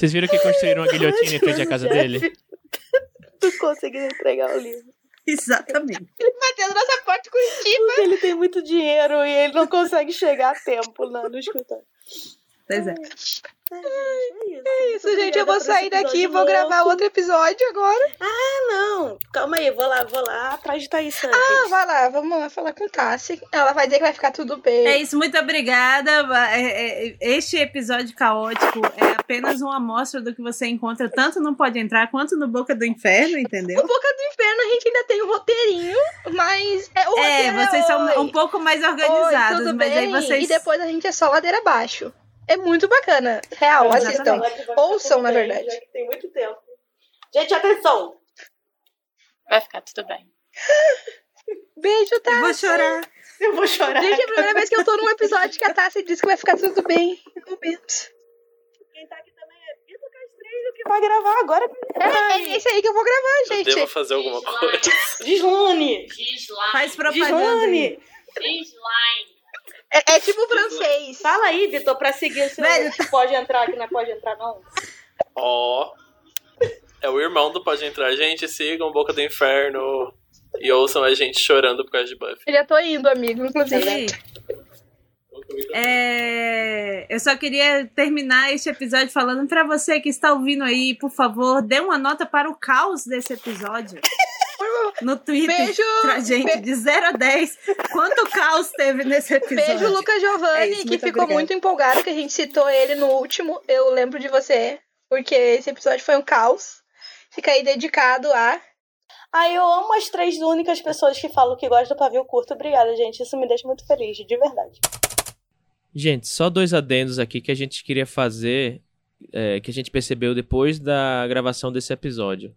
Vocês viram que construíram uma [LAUGHS] guilhotina em frente à casa dele? [LAUGHS] Não conseguiu entregar o livro. Exatamente. [LAUGHS] Ele batendo nossa porta em Curitiba. Ele tem muito dinheiro e ele não consegue chegar a tempo na- no escritório. Pois é. É, gente, é isso. É isso, gente. Eu vou sair daqui e vou gravar louco. outro episódio agora. Ah, não. Calma aí, vou lá, vou lá atrás de Thaís Santos. Ah, vai lá, vamos lá falar com Tassi. Ela vai dizer que vai ficar tudo bem. É isso, muito obrigada. É, é, Este episódio caótico é apenas uma amostra do que você encontra tanto no Pode Entrar quanto no Boca do Inferno, entendeu? O Boca do Inferno a gente ainda tem um roteirinho, mas é o É, vocês são oi. um pouco mais Oi, organizados, tudo mas aí bem? vocês. E depois a gente é só ladeira abaixo. É muito bacana. Real, Exatamente. assistam. Ouçam, na verdade. Já que tem muito tempo. Gente, atenção. Vai ficar tudo bem. [LAUGHS] Beijo, Eu Tassi. vou chorar. Eu vou chorar. Gente, é a primeira vez que eu tô num episódio que a Tassi diz que vai ficar tudo bem. Momento. Quem tá aqui também é Vitor Castrilho, que vai gravar agora. É, é esse aí que eu vou gravar, Eu gente. devo fazer alguma coisa. Gislane. Gislaine. Faz propaganda. aí. Gislane. É, é tipo francês. Fala aí, Vitor, pra seguir o seu... Velho, Pode entrar, que não é pode entrar, não. Ó. É o irmão do Pode Entrar. Gente, sigam Boca do Inferno e ouçam a gente chorando por causa de Buffy. Eu já tô indo, amigo, inclusive. É, eu só queria terminar este episódio falando pra você que está ouvindo aí, por favor, dê uma nota para o caos desse episódio. [LAUGHS] [LAUGHS] No Twitter, Beijo, pra gente, be- de 0 a 10, quanto caos teve nesse episódio. Beijo, Lucas Giovanni, É isso, que muito ficou obrigada. muito empolgado que a gente citou ele no último. Eu lembro de você, porque esse episódio foi um caos. Fica aí dedicado a. Ah, eu amo as três únicas pessoas que falam que gostam do pavio curto. Obrigada, gente. Isso me deixa muito feliz, de verdade. Gente, só dois adendos aqui que a gente queria fazer, é, que a gente percebeu depois da gravação desse episódio.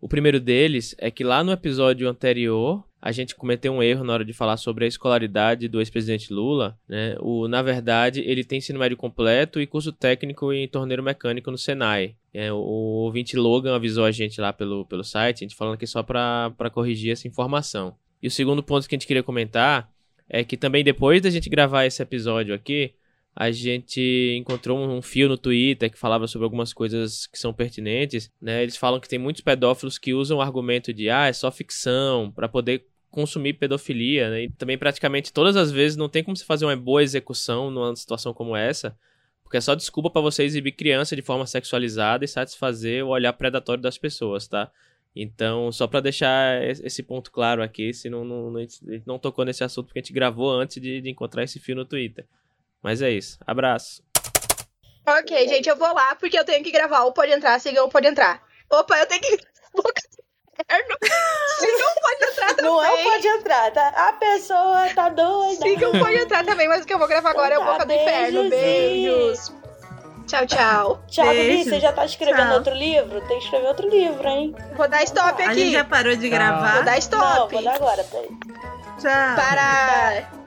O primeiro deles é que lá no episódio anterior, a gente cometeu um erro na hora de falar sobre a escolaridade do ex-presidente Lula, né? O, na verdade, ele tem ensino médio completo e curso técnico em torneiro mecânico no Senai. É, o, o ouvinte Logan avisou a gente lá pelo, pelo site, a gente falando aqui só para corrigir essa informação. E o segundo ponto que a gente queria comentar é que também depois da gente gravar esse episódio aqui, a gente encontrou um fio no Twitter que falava sobre algumas coisas que são pertinentes, né? Eles falam que tem muitos pedófilos que usam o argumento de ah, é só ficção para poder consumir pedofilia, né? E também praticamente todas as vezes não tem como se fazer uma boa execução numa situação como essa, porque é só desculpa para você exibir criança de forma sexualizada e satisfazer o olhar predatório das pessoas, tá? Então, só para deixar esse ponto claro aqui, se não, não, a gente não tocou nesse assunto porque a gente gravou antes de, de encontrar esse fio no Twitter. Mas é isso. Abraço. Ok, gente, eu vou lá porque eu tenho que gravar o Pode Entrar, siga o Pode Entrar. Opa, eu tenho que. Boca do inferno. Siga o Pode Entrar também. Não é o pode entrar, tá? A pessoa tá doida. Siga o Pode Entrar também, mas o que eu vou gravar agora é o Então Boca tá, do Inferno. beijos. Beijos. Tchau, tchau. Gui, Beijo. você já tá escrevendo Tchau. outro livro? Tem que escrever outro livro, hein? Vou dar stop A aqui. gente já parou de Tchau. gravar. Vou dar Não, stop. vou dar agora, peraí. Tchau. Para.